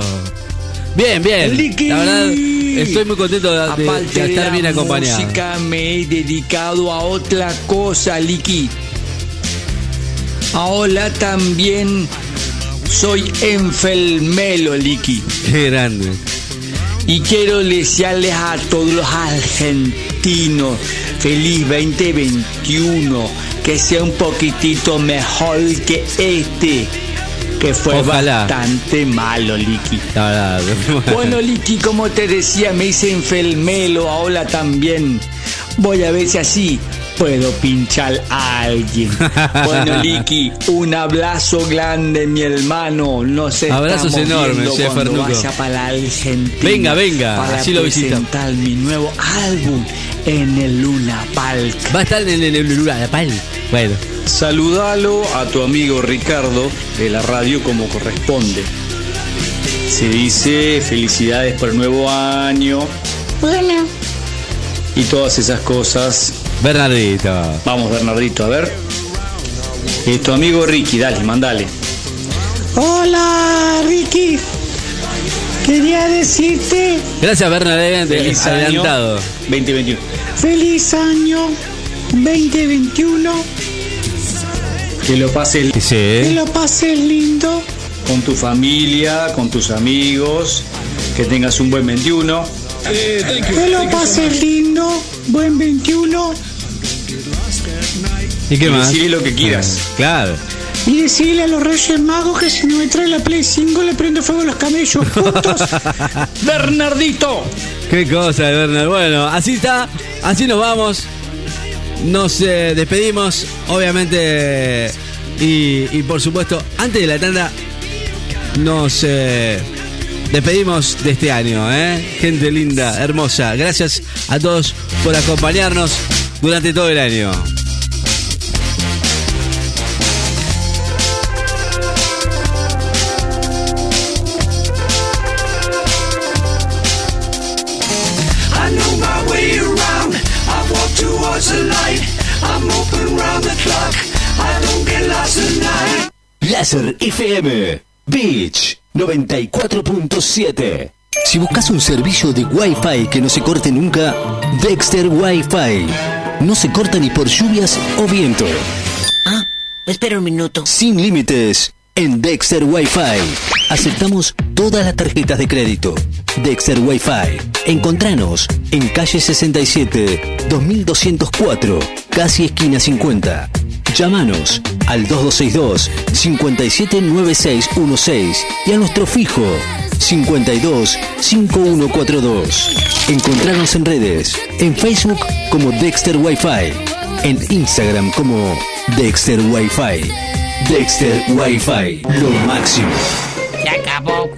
Bien, bien. Licky. La verdad, estoy muy contento de, de- de Aparte de estar la bien acompañado. música, me he dedicado a otra cosa, Licky. Ahora también soy enfermero, Licky. Qué grande. Y quiero desearles a todos los argentinos feliz 2021, que sea un poquitito mejor que este, que fue Ojalá. bastante malo, verdad. Bueno, Licky, como te decía, me hice enfermero, ahora también. Voy a ver si así puedo pinchar a alguien. Bueno, Licky, un abrazo grande, mi hermano. No sé. Abrazos enormes, che, cuando Fernuco. vaya para la Argentina. Venga, venga, para así lo presentar mi nuevo álbum en el Luna Park. Va a estar en el, en el Luna Park. Bueno. Saludalo a tu amigo Ricardo de la radio como corresponde. Se dice felicidades por el nuevo año Bueno, y todas esas cosas. Bernardito. Vamos, Bernardito, a ver. Eh, tu amigo Ricky, dale, mandale. hola Ricky. Quería decirte Gracias, Bernardito. Feliz año Adelantado. 2021. feliz año 2021. Que lo pases Sí. Que lo pases lindo. con tu familia, con tus amigos, que tengas un buen 21. Que lo pases lindo. Buen 21. ¿Y qué más? decile lo que quieras. Claro. Y decirle a los Reyes Magos que si no me trae la Play 5 le prendo fuego a los camellos juntos. Bernardito. Qué cosa Bernard. Bueno, así está. Así nos vamos. Nos eh, despedimos, obviamente. Y, y por supuesto, antes de la tanda, nos eh, despedimos de este año, ¿eh? Gente linda, hermosa. Gracias a todos por acompañarnos durante todo el año. I know my way around. I walk towards the light. I'm open round the clock. I don't get lost tonight. Láser FM Beach 94.7 Si buscas un servicio de Wi-Fi que no se corte nunca, Dexter Wi-Fi. No se corta ni por lluvias o viento. Ah, espera un minuto. Sin límites en Dexter Wi-Fi. Aceptamos todas las tarjetas de crédito. Dexter Wi-Fi. Encontranos en calle 67, 2204, casi esquina 50. Llámanos al 2262 579616 y a nuestro fijo 52 5142. Encontranos en redes, en Facebook como Dexter Wi-Fi, en Instagram como Dexter Wi-Fi. Dexter Wi-Fi, lo máximo. Se acabó.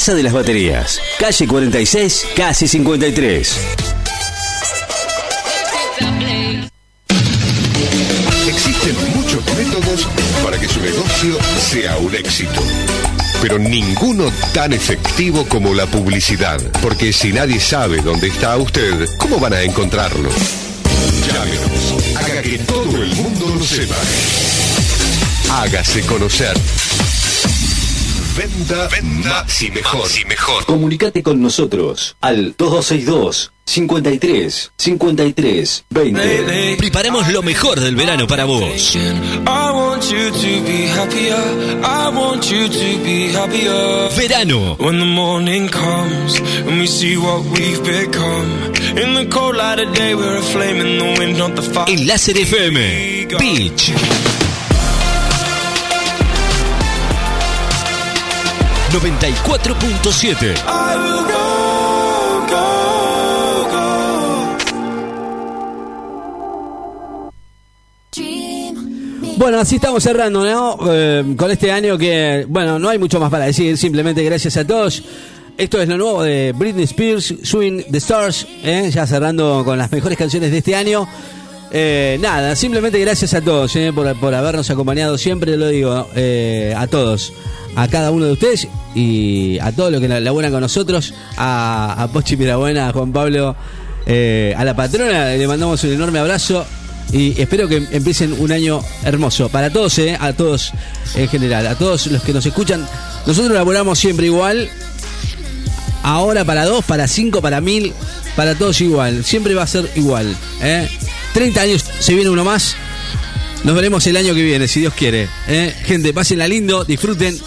de las Baterías, calle 46, casi 53. Existen muchos métodos para que su negocio sea un éxito. Pero ninguno tan efectivo como la publicidad. Porque si nadie sabe dónde está usted, ¿cómo van a encontrarlo? Llámenos. Haga que todo el mundo lo sepa. Hágase conocer. Venda, más y mejor. y mejor. Comunicate con nosotros al 2262 53 53 20. Preparemos lo mejor del verano para vos. I want you to be happier. I want you to be happier. Verano. When the morning comes 94.7. I will go, go, go. Bueno, así estamos cerrando. Eh, con este año que, bueno, no hay mucho más para decir, simplemente gracias a todos. Esto es lo nuevo de Britney Spears, Swing the Stars, ¿eh? ya cerrando con las mejores canciones de este año. Eh, nada, simplemente gracias a todos ¿eh? por, por habernos acompañado siempre, lo digo, eh, a todos, a cada uno de ustedes y a todos los que laburan con nosotros, a, a Pochi Mirabuena, a Juan Pablo, eh, a la patrona, le mandamos un enorme abrazo y espero que empiecen un año hermoso para todos, a todos en general, a todos los que nos escuchan. Nosotros laboramos siempre igual, ahora para dos, para cinco, para mil, para todos igual, siempre va a ser igual. ¿eh? 30 años, se viene uno más. Nos veremos el año que viene, si Dios quiere. ¿eh? Gente, pásenla lindo, disfruten,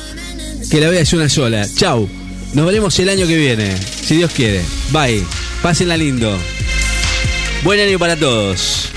que la vida es una sola. Chau. Nos veremos el año que viene, si Dios quiere. Bye. Pásenla lindo. Buen año para todos.